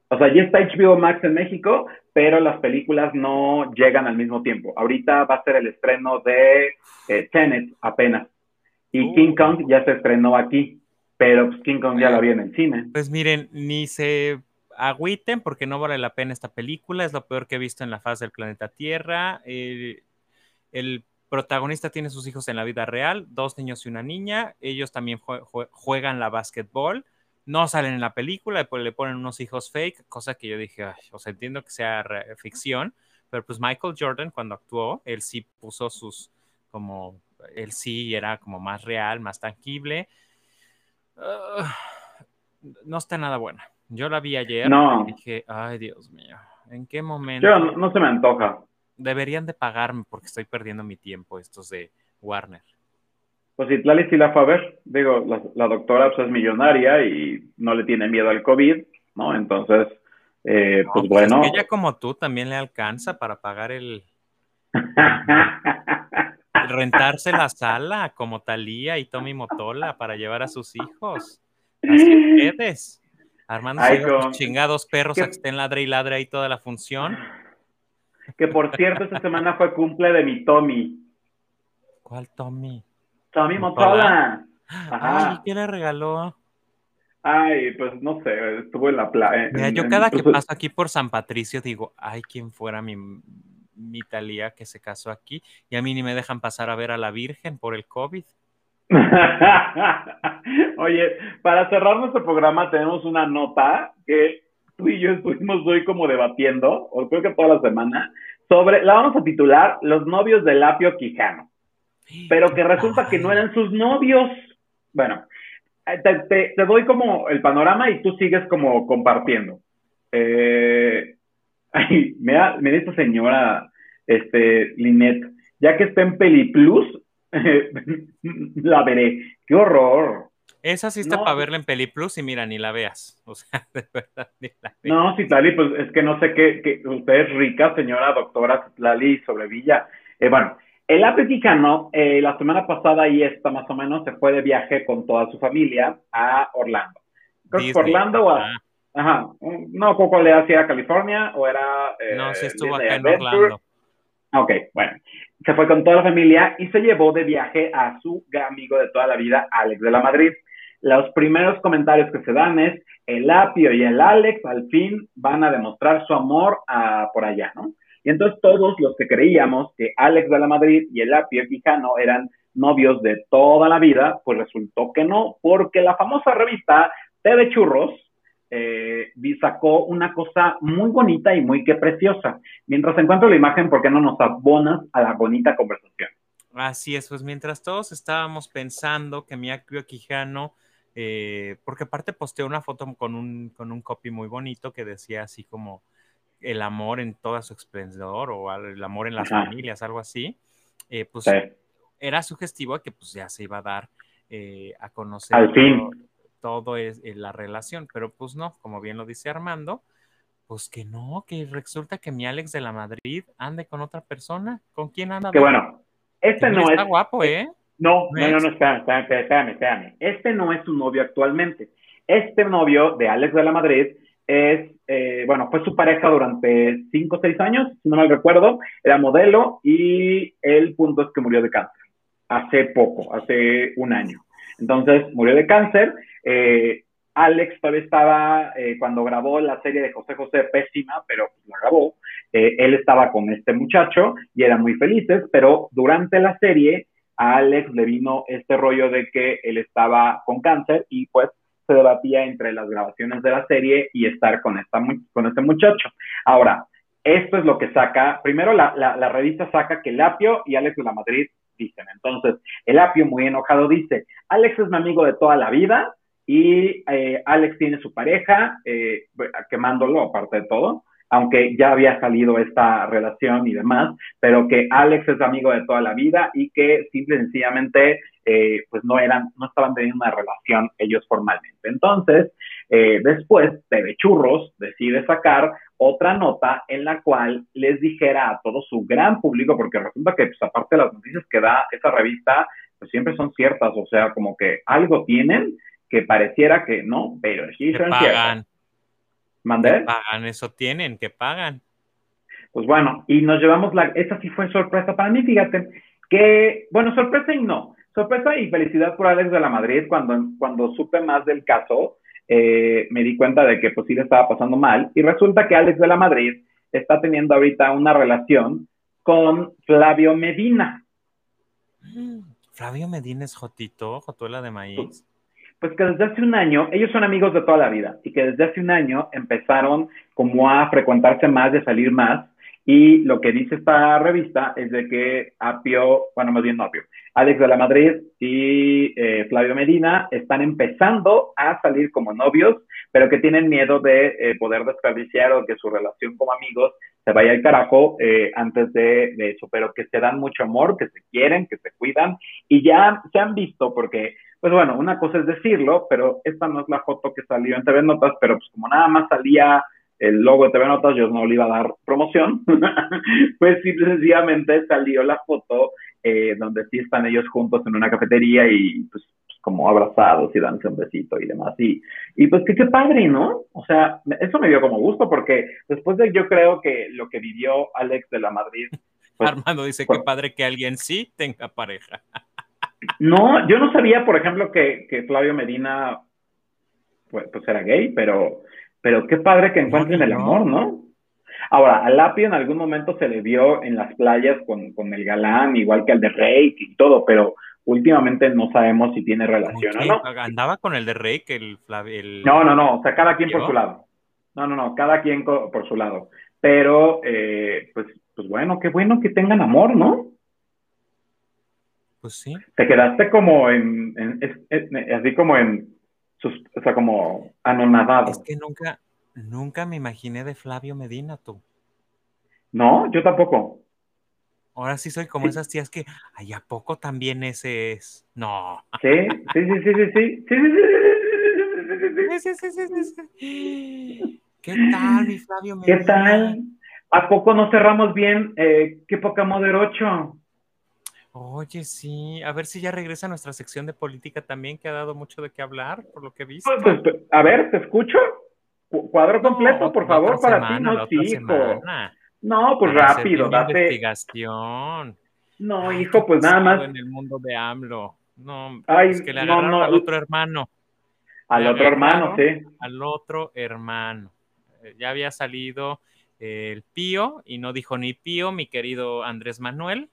O sea, ya está HBO Max en México, pero las películas no llegan al mismo tiempo. Ahorita va a ser el estreno de eh, Tenet apenas. Y uh. King Kong ya se estrenó aquí, pero pues, King Kong ya la vi en el cine. Pues miren, ni se agüiten porque no vale la pena esta película, es lo peor que he visto en la faz del planeta Tierra. el protagonista tiene sus hijos en la vida real, dos niños y una niña, ellos también juegan la básquetbol no salen en la película, pues le ponen unos hijos fake, cosa que yo dije, o sea, entiendo que sea ficción, pero pues Michael Jordan cuando actuó, él sí puso sus, como, él sí era como más real, más tangible. No está nada buena. Yo la vi ayer no. y dije, ay Dios mío, ¿en qué momento? Yo, no se me antoja. Deberían de pagarme porque estoy perdiendo mi tiempo estos de Warner pues Itlali sí la fue a ver. Digo, la, doctora pues, es millonaria y no le tiene miedo al COVID, ¿no? Entonces, eh, pues, pues bueno. ella como tú también le alcanza para pagar el... rentarse la sala como Talía y Tommy Motola para llevar a sus hijos. Así ustedes. Armando chingados perros a que estén ladre y ladre ahí toda la función. Que por cierto, esta semana fue cumple de mi Tommy. ¿Cuál Tommy? Tommy Motola. Ay, ¿qué le regaló? Ay, pues no sé, estuvo en la playa. Mira, yo cada que paso aquí por San Patricio digo, ay, quién fuera mi, mi Talía que se casó aquí y a mí ni me dejan pasar a ver a la Virgen por el COVID. Oye, para cerrar nuestro programa tenemos una nota que y yo estuvimos hoy como debatiendo, o creo que toda la semana, sobre, la vamos a titular Los novios de Lapio Quijano pero que resulta que no eran sus novios. Bueno, eh, te, doy como el panorama y tú sigues como compartiendo. Eh, ay, me me esta señora, este, Linet, ya que está en Peliplus, la veré. ¡Qué horror! Esa sí está para verla en Peliplus y mira, ni la veas. O sea, de verdad, ni la veas. No, Citlali, pues es que no sé qué, que usted es rica, señora doctora Citlali Sobrevilla. Eh, bueno, el africano, eh, la semana pasada y esta más o menos, se fue de viaje con toda su familia a Orlando. Creo que Orlando o a. Ajá, no, poco le hacía a California o era... Eh, no, se estuvo acá en Orlando. Ok, bueno. Se fue con toda la familia y se llevó de viaje a su amigo de toda la vida, Alex de la Madrid. Los primeros comentarios que se dan es, el Apio y el Alex al fin van a demostrar su amor a, por allá, ¿no? Y entonces todos los que creíamos que Alex de la Madrid y el Apio Quijano eran novios de toda la vida, pues resultó que no, porque la famosa revista T Churros eh, sacó una cosa muy bonita y muy que preciosa. Mientras encuentro la imagen, ¿por qué no nos abonas a la bonita conversación? Así es, pues mientras todos estábamos pensando que mi Apio Quijano, eh, porque aparte posteó una foto con un, con un copy muy bonito que decía así como el amor en toda su esplendor o el amor en las familias, algo así, eh, pues era sugestivo que pues ya se iba a dar eh, a conocer Al fin. Todo, es, eh, la relación, pero pues no, como bien lo dice Armando, pues que no, que resulta que mi Alex de la Madrid ande con otra persona, ¿con quién anda? Que bueno, este no está guapo, ¿eh? No, no, no, no, espérame, espérame, espérame, Este no es su novio actualmente. Este novio de Alex de la Madrid es, eh, bueno, fue su pareja durante cinco o seis años, si no mal recuerdo, era modelo y el punto es que murió de cáncer hace poco, hace un año. Entonces murió de cáncer. Eh, Alex todavía estaba, eh, cuando grabó la serie de José José, pésima, pero la grabó, eh, él estaba con este muchacho y eran muy felices, pero durante la serie a Alex le vino este rollo de que él estaba con cáncer y pues se debatía entre las grabaciones de la serie y estar con, esta, con este muchacho. Ahora, esto es lo que saca, primero la, la, revista saca que el Apio y Alex de la Madrid Entonces, el Apio muy enojado dice, Alex es mi amigo de toda la vida y eh, Alex tiene su pareja, eh, quemándolo aparte de todo, aunque ya había salido esta relación y demás, pero que Alex es amigo de toda la vida y que simple y sencillamente eh, pues no eran, no estaban teniendo una relación ellos formalmente. Entonces, eh, después, TV Churros decide sacar otra nota en la cual les dijera a todo su gran público, porque resulta que pues, aparte de las noticias que da esa revista, pues siempre son ciertas, o sea, como que algo tienen que pareciera que no, pero sí son ciertas. ¿Mandé? pagan, eso tienen, que pagan. Pues bueno, y nos llevamos la, esa sí fue sorpresa para mí, fíjate, que, bueno, sorpresa y no, sorpresa y felicidad por Alex de la Madrid, cuando, cuando supe más del caso, eh, me di cuenta de que pues sí le estaba pasando mal, y resulta que Alex de la Madrid está teniendo ahorita una relación con Flavio Medina. Flavio Medina es Jotito, Jotuela de maíz pues que desde hace un año, ellos son amigos de toda la vida y que desde hace un año empezaron como a frecuentarse más, de salir más. Y lo que dice esta revista es de que Apio, bueno, más bien no Apio, Alex de la Madrid y eh, Flavio Medina están empezando a salir como novios, pero que tienen miedo de eh, poder desperdiciar o que su relación como amigos se vaya al carajo eh, antes de, de, eso, pero que se dan mucho amor, que se quieren, que se cuidan. Y ya se han visto porque pues bueno, una cosa es decirlo, pero esta no es la foto que salió en TV Notas, pero pues como nada más salía el logo de TV Notas, yo no le iba a dar promoción, pues sí, sencillamente salió la foto eh, donde sí están ellos juntos en una cafetería y pues como abrazados y dándose un besito y demás. Y, y pues qué padre, ¿no? O sea, eso me dio como gusto porque después de yo creo que lo que vivió Alex de la Madrid. Pues, Armando dice que padre que alguien sí tenga pareja. No, yo no sabía, por ejemplo, que, que Flavio Medina pues, pues, era gay, pero, pero qué padre que encuentren el amor, ¿no? Ahora, a Lapio en algún momento se le vio en las playas con, con el galán, igual que al de Rey y todo, pero últimamente no sabemos si tiene relación o no. ¿Andaba con el de Rey que el, Flavio? No, no, no, o sea, cada quien por su lado. No, no, no, cada quien por su lado. Pero, eh, pues, pues bueno, qué bueno que tengan amor, ¿no? Pues sí. Te quedaste como en, así como en, o sea, como anonadado. Es que nunca, nunca me imaginé de Flavio Medina, tú. No, yo tampoco. Ahora sí soy como esas tías que, ay, ¿a poco también ese es? No. Sí, sí, sí, sí, sí, sí, sí, sí, sí, sí, ¿Qué tal, mi Flavio Medina? ¿Qué tal? ¿A poco no cerramos bien? Eh, ¿Qué poca Moder 8? Oye, sí, a ver si ya regresa a nuestra sección de política también, que ha dado mucho de qué hablar, por lo que he visto. Pues, pues, a ver, ¿te escucho? Cuadro completo, por favor, para ti, no, hijo. No, pues rápido, date. investigación. No, hijo, pues nada más. En el mundo de AMLO. No, es que le agarraron al otro hermano. Al otro hermano, sí. Al otro hermano. Eh, ya había salido el Pío y no dijo ni Pío, mi querido Andrés Manuel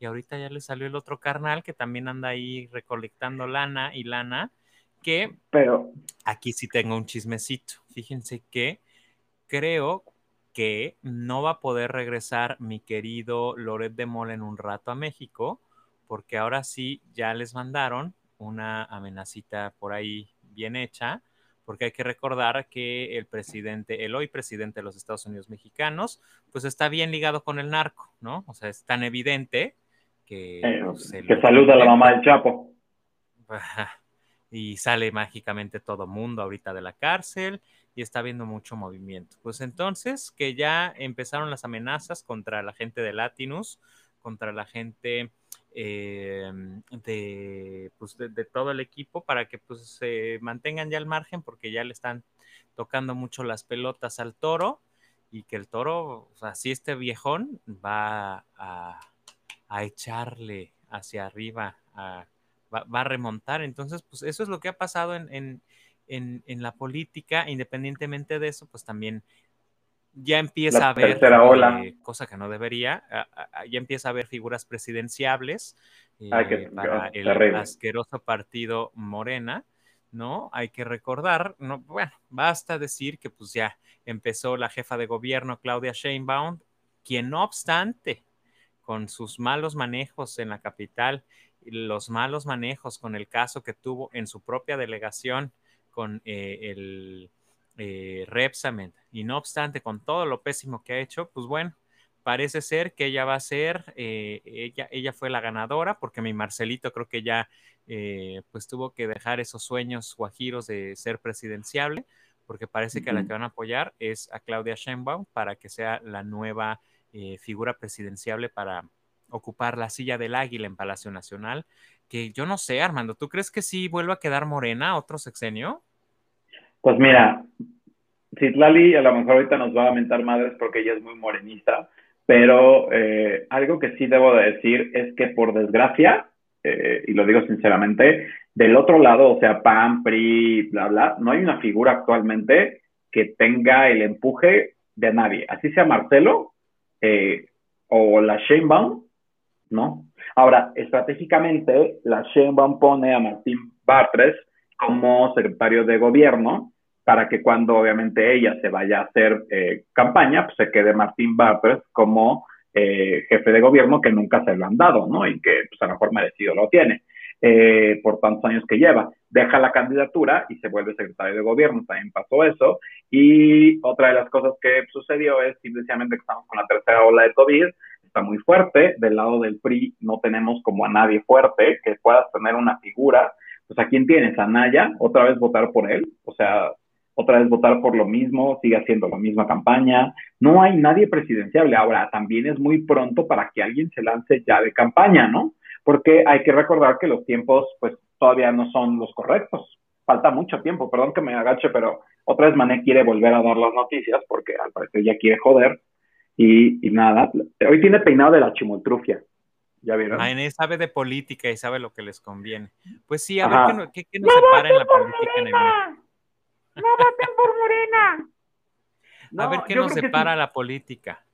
y ahorita ya le salió el otro carnal que también anda ahí recolectando lana y lana, que pero aquí sí tengo un chismecito. Fíjense que creo que no va a poder regresar mi querido Loret de Mola en un rato a México, porque ahora sí ya les mandaron una amenacita por ahí bien hecha, porque hay que recordar que el presidente, el hoy presidente de los Estados Unidos mexicanos, pues está bien ligado con el narco, ¿no? O sea, es tan evidente que, eh, que saluda a la mamá del Chapo. Y sale mágicamente todo mundo ahorita de la cárcel y está habiendo mucho movimiento. Pues entonces que ya empezaron las amenazas contra la gente de Latinus, contra la gente eh, de, pues de, todo el equipo para que pues se mantengan ya al margen porque ya le están tocando mucho las pelotas al toro y que el toro, o sea, si este viejón va a a echarle hacia arriba a va, a remontar. Entonces, pues eso es lo que ha pasado en, la política. Independientemente de eso, pues también ya empieza a haber, eh, cosa que no debería, ya empieza a haber figuras presidenciables eh, para el asqueroso partido Morena, ¿no? Hay que recordar, no, bueno, basta decir que pues ya empezó la jefa de gobierno Claudia Sheinbaum, quien no obstante, con sus malos manejos en la capital, los malos manejos con el caso que tuvo en su propia delegación con eh, el eh, Repsamen, y no obstante, con todo lo pésimo que ha hecho, pues bueno, parece ser que ella va a ser, eh, ella, ella fue la ganadora, porque mi Marcelito creo que ya eh, pues tuvo que dejar esos sueños guajiros de ser presidenciable, porque parece que la que van a apoyar es a Claudia Sheinbaum para que sea la nueva eh, figura presidenciable para ocupar la silla del águila en Palacio Nacional, que yo no sé, Armando, ¿tú crees que sí vuelva a quedar morena otro sexenio? Pues mira, Citlali a lo mejor ahorita nos va a mentar madres porque ella es muy morenista, pero eh, algo que sí debo de decir es que por desgracia, eh, y lo digo sinceramente, del otro lado, o sea, PAN, PRI, bla, bla, no hay una figura actualmente que tenga el empuje de nadie. Así sea Marcelo eh, o la Sheinbaum, ¿no? Ahora, estratégicamente, la Sheinbaum pone a Martín Bartres como secretario de gobierno para que cuando obviamente ella se vaya a hacer eh, campaña, pues se quede Martín Bartres como eh, jefe de gobierno que nunca se lo han dado, ¿no? Y que pues a lo mejor merecido lo tiene eh, por tantos años que lleva. Deja la candidatura y se vuelve secretario de gobierno, también pasó eso. Y otra de las cosas que sucedió es simplemente que estamos con la tercera ola de COVID, está muy fuerte, del lado del PRI no tenemos como a nadie fuerte que puedas tener una figura. Pues a quién tienes, a Naya, otra vez votar por él, o sea, otra vez votar por lo mismo, sigue haciendo la misma campaña. No hay nadie presidenciable. Ahora, también es muy pronto para que alguien se lance ya de campaña, ¿no? Porque hay que recordar que los tiempos, pues, todavía no son los correctos. Falta mucho tiempo, perdón que me agache, pero otra vez Mané quiere volver a dar las noticias porque al parecer ya quiere joder. Y, nada, hoy tiene peinado de la chimoltrufia. ¿Ya vieron? Mané sabe de política y sabe lo que les conviene. Pues sí, a ver qué, qué, nos separa en la política en el no voten por Morena. a ver qué nos depara la política.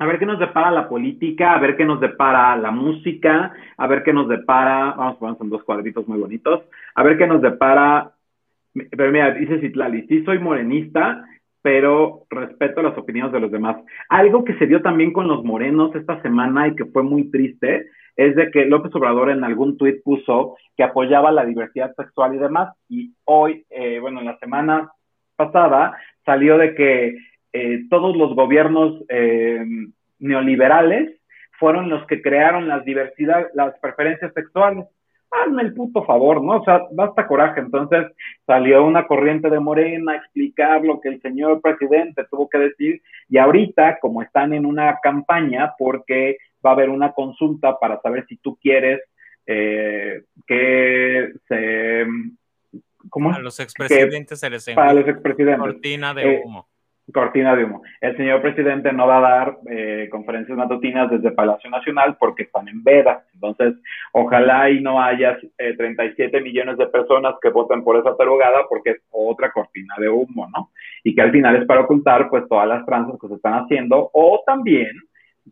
A ver qué nos depara la política, a ver qué nos depara la música, a ver qué nos depara, vamos a son dos cuadritos muy bonitos, a ver qué nos depara, pero mira, dice Citlali, sí soy morenista, pero respeto las opiniones de los demás. Algo que se dio también con los morenos esta semana y que fue muy triste es de que López Obrador en algún tuit puso que apoyaba la diversidad sexual y demás, y hoy, eh, bueno, en la semana pasada salió de que eh, todos los gobiernos eh, neoliberales fueron los que crearon las diversidad, las preferencias sexuales hazme el puto favor, ¿no? O sea, basta coraje. Entonces salió una corriente de Morena a explicar lo que el señor presidente tuvo que decir y ahorita, como están en una campaña, porque va a haber una consulta para saber si tú quieres eh, que se... ¿Cómo? A los expresidentes se les Para los expresidentes. Cortina de eh, humo cortina de humo. El señor presidente no va a dar eh, conferencias matutinas desde Palacio Nacional porque están en veda. Entonces, ojalá y no haya 37 eh, millones de personas que voten por esa tarugada porque es otra cortina de humo, ¿no? Y que al final es para ocultar pues todas las tranzas que se están haciendo o también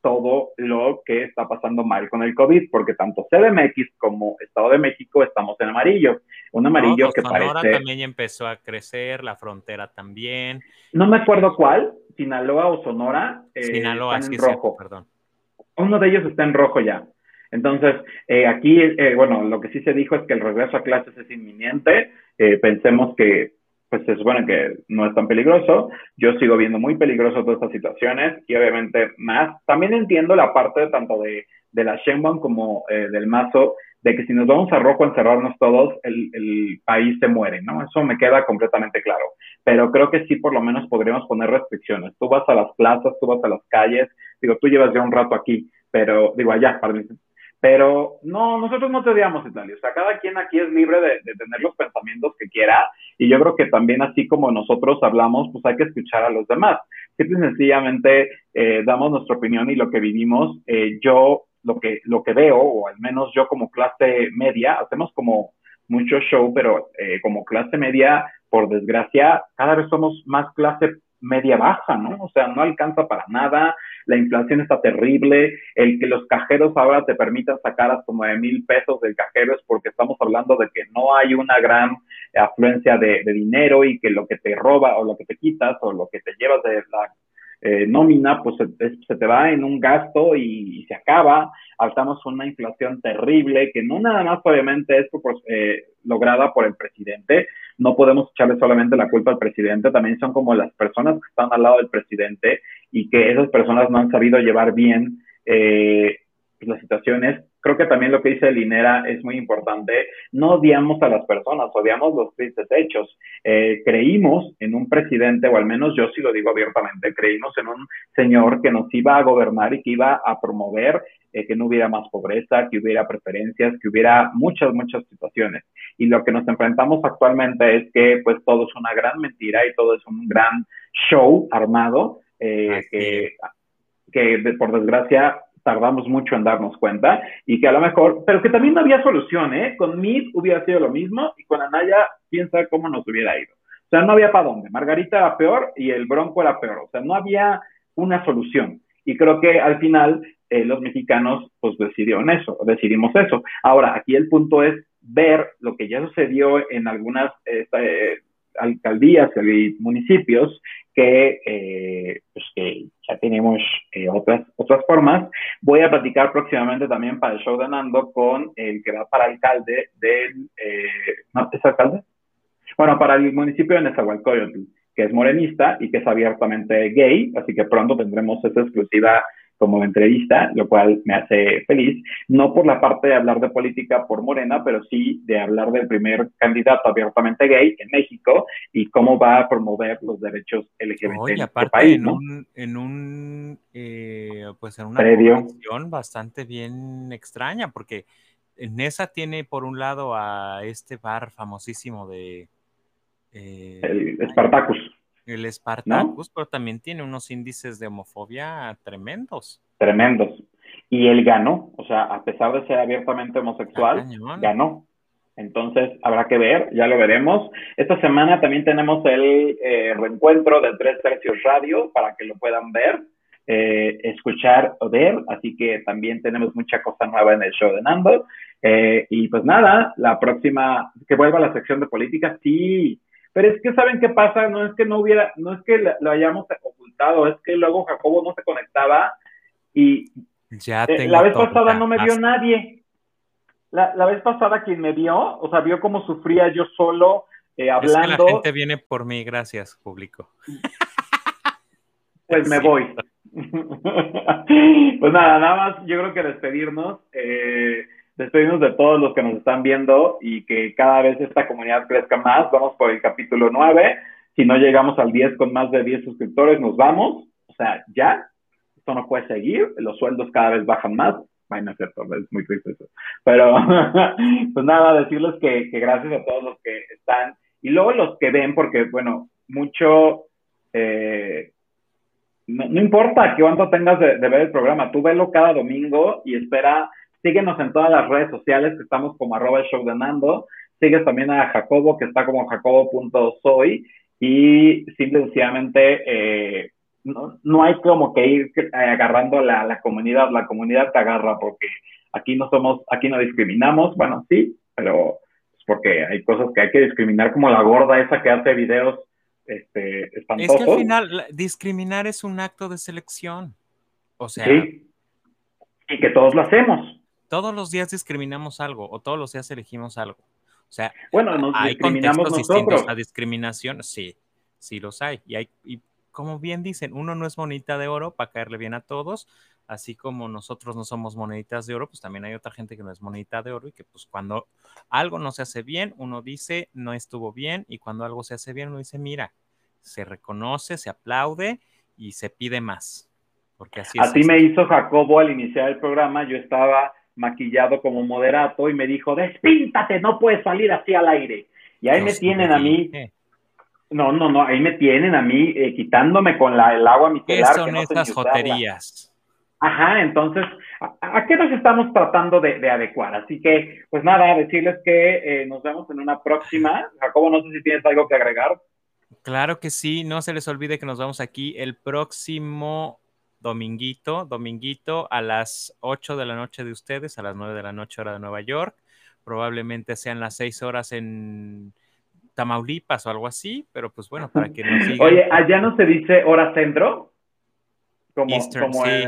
todo lo que está pasando mal con el COVID, porque tanto CDMX como Estado de México estamos en amarillo. Un amarillo pues que Sonora también empezó a crecer, la frontera también. No me acuerdo cuál, Sinaloa o Sonora. Eh, Sinaloa, están en rojo. perdón. Uno de ellos está en rojo ya. Entonces, eh, aquí, eh, bueno, lo que sí se dijo es que el regreso a clases es inminente. pensemos que pues se supone que no es tan peligroso. Yo sigo viendo muy peligroso todas estas situaciones y obviamente más. También entiendo la parte tanto de, de la Shenban como eh, del Mazo, de que si nos vamos a rojo a encerrarnos todos, el, el, país se muere, ¿no? Eso me queda completamente claro. Pero creo que sí, por lo menos podríamos poner restricciones. Tú vas a las plazas, tú vas a las calles, digo, tú llevas ya un rato aquí, pero digo, allá, perdón, pero no, nosotros no te odiamos, Italia. O sea, cada quien aquí es libre de, tener los pensamientos que quiera. Y yo creo que también así como nosotros hablamos, pues hay que escuchar a los demás. Simple sencillamente eh, damos nuestra opinión y lo que vivimos. Eh, yo lo que, lo que veo, o al menos yo como clase media, hacemos como mucho show, pero eh, como clase media, por desgracia, cada vez somos más clase media baja, ¿no? O sea, no alcanza para nada, la inflación está terrible, el que los cajeros ahora te permitan sacar hasta nueve mil pesos del cajero es porque estamos hablando de que no hay una gran afluencia de, dinero y que lo que te roba o lo que te quitas o lo que te llevas de la eh, nómina, pues se, te va en un gasto y, se acaba. Estamos una inflación terrible que no nada más obviamente es eh, lograda por el presidente. No podemos echarle solamente la culpa al presidente, también son como las personas que están al lado del presidente y que esas personas no han sabido llevar bien eh, las situaciones creo que también lo que dice Linera es muy importante. No odiamos a las personas, odiamos los tristes hechos. Eh, creímos en un presidente, o al menos yo sí lo digo abiertamente, creímos en un señor que nos iba a gobernar y que iba a promover eh, que no hubiera más pobreza, que hubiera preferencias, que hubiera muchas, muchas situaciones. Y lo que nos enfrentamos actualmente es que pues todo es una gran mentira y todo es un gran show armado eh, que, que por desgracia tardamos mucho en darnos cuenta y que a lo mejor, pero que también no había solución, ¿eh? Con Mid hubiera sido lo mismo y con Anaya, quién sabe cómo nos hubiera ido. O sea, no había para dónde. Margarita era peor y el Bronco era peor. O sea, no había una solución. Y creo que al final eh, los mexicanos pues decidieron eso, decidimos eso. Ahora, aquí el punto es ver lo que ya sucedió en algunas eh, alcaldías y municipios que, eh, pues que ya tenemos eh, otras, otras formas. Voy a platicar próximamente también para el show de Nando con el que va para alcalde del... Eh, ¿no? ¿Es alcalde? Bueno, para el municipio de Nezahualcóyotl, que es morenista y que es abiertamente gay, así que pronto tendremos esa exclusiva como entrevista, lo cual me hace feliz, no por la parte de hablar de política por Morena, pero sí de hablar del primer candidato abiertamente gay en México y cómo va a promover los derechos LGBT Oye, en país, en un, en un eh, pues en una posición bastante bien extraña, porque Nesa tiene por un lado a este bar famosísimo de eh, el Spartacus el Spartacus, pero también tiene unos índices de homofobia tremendos. Tremendos. Y él ganó, o sea, a pesar de ser abiertamente homosexual, ganó. Entonces, habrá que ver, ya lo veremos. Esta semana también tenemos el eh, reencuentro de Tres Tercios Radio para que lo puedan ver, eh, escuchar o ver. Así que también tenemos mucha cosa nueva en el show de Nando. Eh, y pues nada, la próxima, que vuelva a la sección de política, sí, pero es que, ¿saben qué pasa? No es que no hubiera, no es que lo hayamos ocultado, es que luego Jacobo no se conectaba y ya eh, la vez pasada no me vio nadie. La, la, vez pasada quien me vio, o sea, vio cómo sufría yo solo eh, hablando. Es que la gente viene por mí, gracias, público. Pues me voy. pues nada, nada más, yo creo que despedirnos. Eh, despedimos de todos los que nos están viendo y que cada vez esta comunidad crezca más. Vamos por el capítulo 9. Si no llegamos al 10 con más de 10 suscriptores, nos vamos. O sea, ya, esto no puede seguir. Los sueldos cada vez bajan más. Bueno, es cierto, es muy triste eso. Pero, pues nada, decirles que, gracias a todos los que están. Y luego los que ven, porque, bueno, mucho... Eh, no, importa que cuánto tengas de, de ver el programa, tú velo cada domingo y espera Síguenos en todas las redes sociales, que estamos como arroba el show de Nando. Sigues también a Jacobo, que está como jacobo.soy. Y simplemente eh, no, hay como que ir eh, agarrando la, la comunidad, la comunidad te agarra porque aquí no somos, aquí no discriminamos, bueno, sí, pero es porque hay cosas que hay que discriminar, como la gorda esa que hace videos este, espantosos. Es que al final, discriminar es un acto de selección. O sea. Sí. Y que todos lo hacemos todos los días discriminamos algo o todos los días elegimos algo. O sea, bueno, nos hay contextos distintos a discriminación, sí, sí los hay. Y hay, y como bien dicen, uno no es monedita de oro para caerle bien a todos, así como nosotros no somos moneditas de oro, pues también hay otra gente que no es monedita de oro y que pues cuando algo no se hace bien, uno dice no estuvo bien y cuando algo se hace bien, uno dice mira, se reconoce, se aplaude y se pide más. Porque así Así me hizo Jacobo al iniciar el programa, yo estaba maquillado como moderato y me dijo, despíntate, no puedes salir así al aire. Y ahí me tienen a mí. No, no, no, ahí me tienen a mí eh, quitándome con la, el agua micelar. ¿Qué son esas joterías? Ajá, entonces, ¿a, qué nos estamos tratando de, adecuar? Así que, pues nada, decirles que eh, nos vemos en una próxima. Jacobo, no sé si tienes algo que agregar. Claro que sí, no se les olvide que nos vemos aquí el próximo dominguito, dominguito a las 8 de la noche de ustedes, a las 9 de la noche hora de Nueva York. Probablemente sean las 6 horas en Tamaulipas o algo así, pero pues bueno, para que nos sigan. Oye, allá no se dice hora centro. Como, Eastern, sí,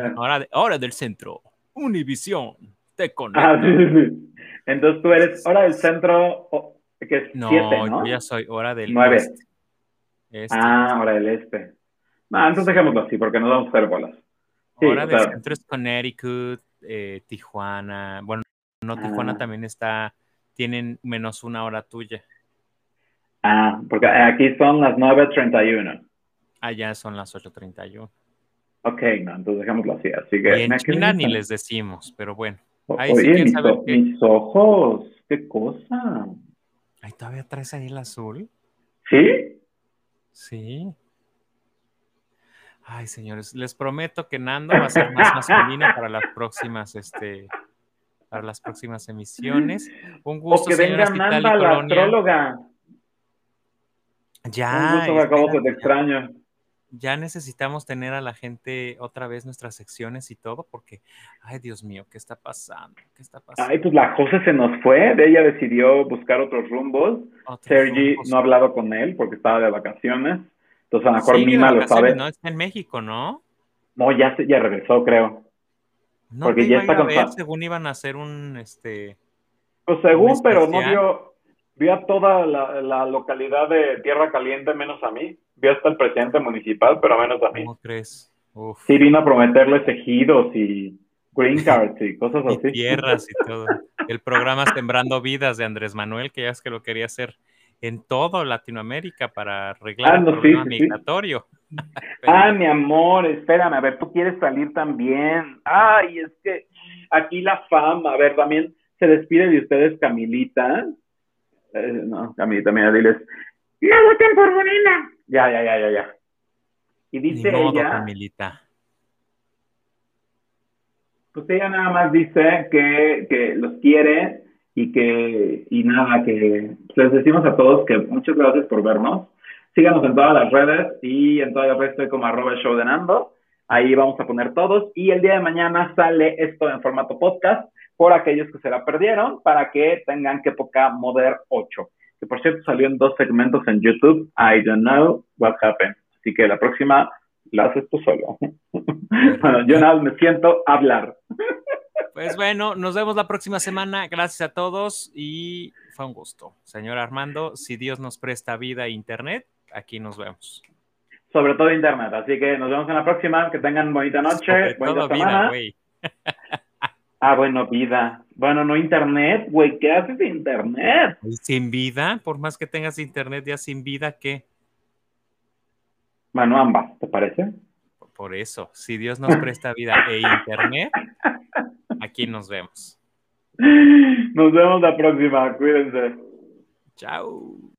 hora, del centro. Univisión, te conecta. Ah, sí, sí, Entonces tú eres hora del centro, que es no, ¿no? yo ya soy hora del 9. Este. Ah, hora del este. No, entonces dejémoslo así, porque nos vamos a hacer bolas. hora del centro es Connecticut, eh, Tijuana. Bueno, no, Tijuana ah. también está, tienen menos una hora tuya. Ah, porque aquí son las 9.31. Allá son las 8.31. Ok, no, entonces dejémoslo así. así que, y en China ni les decimos, pero bueno. Ahí Oye, sí mis, mis ojos, qué cosa. Ahí todavía traes ahí el azul. ¿Sí? Sí. Ay, señores, les prometo que Nando va a ser más masculino para las próximas, este, para las próximas emisiones. Un gusto, o que venga Nanda, la astróloga. Ya. Un gusto, que te extraño ya necesitamos tener a la gente otra vez nuestras secciones y todo, porque, ay Dios mío, ¿qué está pasando? ¿Qué está pasando? Ay, pues la cosa se nos fue, de ella decidió buscar otros rumbos. Sergi no ha hablado con él porque estaba de vacaciones. Entonces a lo mejor Mima lo sabe. No, está en México, ¿no? No, ya, ya regresó, creo. No, porque ya está con... según iban a hacer un, este... Pues según, pero no vio, vio a toda la, la localidad de Tierra Caliente menos a mí vio hasta el presidente municipal, pero menos a mí. ¿Cómo crees? Sí, vino a prometerles ejidos y green cards y cosas así. Y tierras y todo. El programa Sembrando Vidas de Andrés Manuel, que ya es que lo quería hacer en todo Latinoamérica para arreglar ah, el problema migratorio. ah, mi amor, espérame, a ver, tú quieres salir también. Ay, es que aquí la fama, a ver, también se despide de ustedes Camilita. Eh, no, Camilita, mira, diles, no voten por Bonina. Ya, ya, ya, ya, ya. Y dice ella. Pues ella nada más dice que, que los quiere y que, y nada, que les decimos a todos que muchas gracias por vernos. Síganos en todas las redes y en todas las redes estoy como arroba show de Nando. Ahí vamos a poner todos. Y el día de mañana sale esto en formato podcast por aquellos que se la perdieron para que tengan que poca Moder 8 que por cierto salió en dos segmentos en YouTube. I don't know what happened. Así que la próxima la haces tú solo. bueno, yo nada me siento hablar. Pues bueno, nos vemos la próxima semana. Gracias a todos y fue un gusto. Señor Armando, si Dios nos presta vida e internet, aquí nos vemos. Sobre todo internet, así que nos vemos en la próxima. Que tengan bonita noche, buena semana. Ah, bueno, vida. Bueno, no internet, güey. ¿Qué haces de internet? Sin vida, por más que tengas internet ya sin vida, ¿qué? Bueno, ambas, ¿te parece? Por eso, si Dios nos presta vida e internet, aquí nos vemos. Nos vemos la próxima, cuídense. Chao.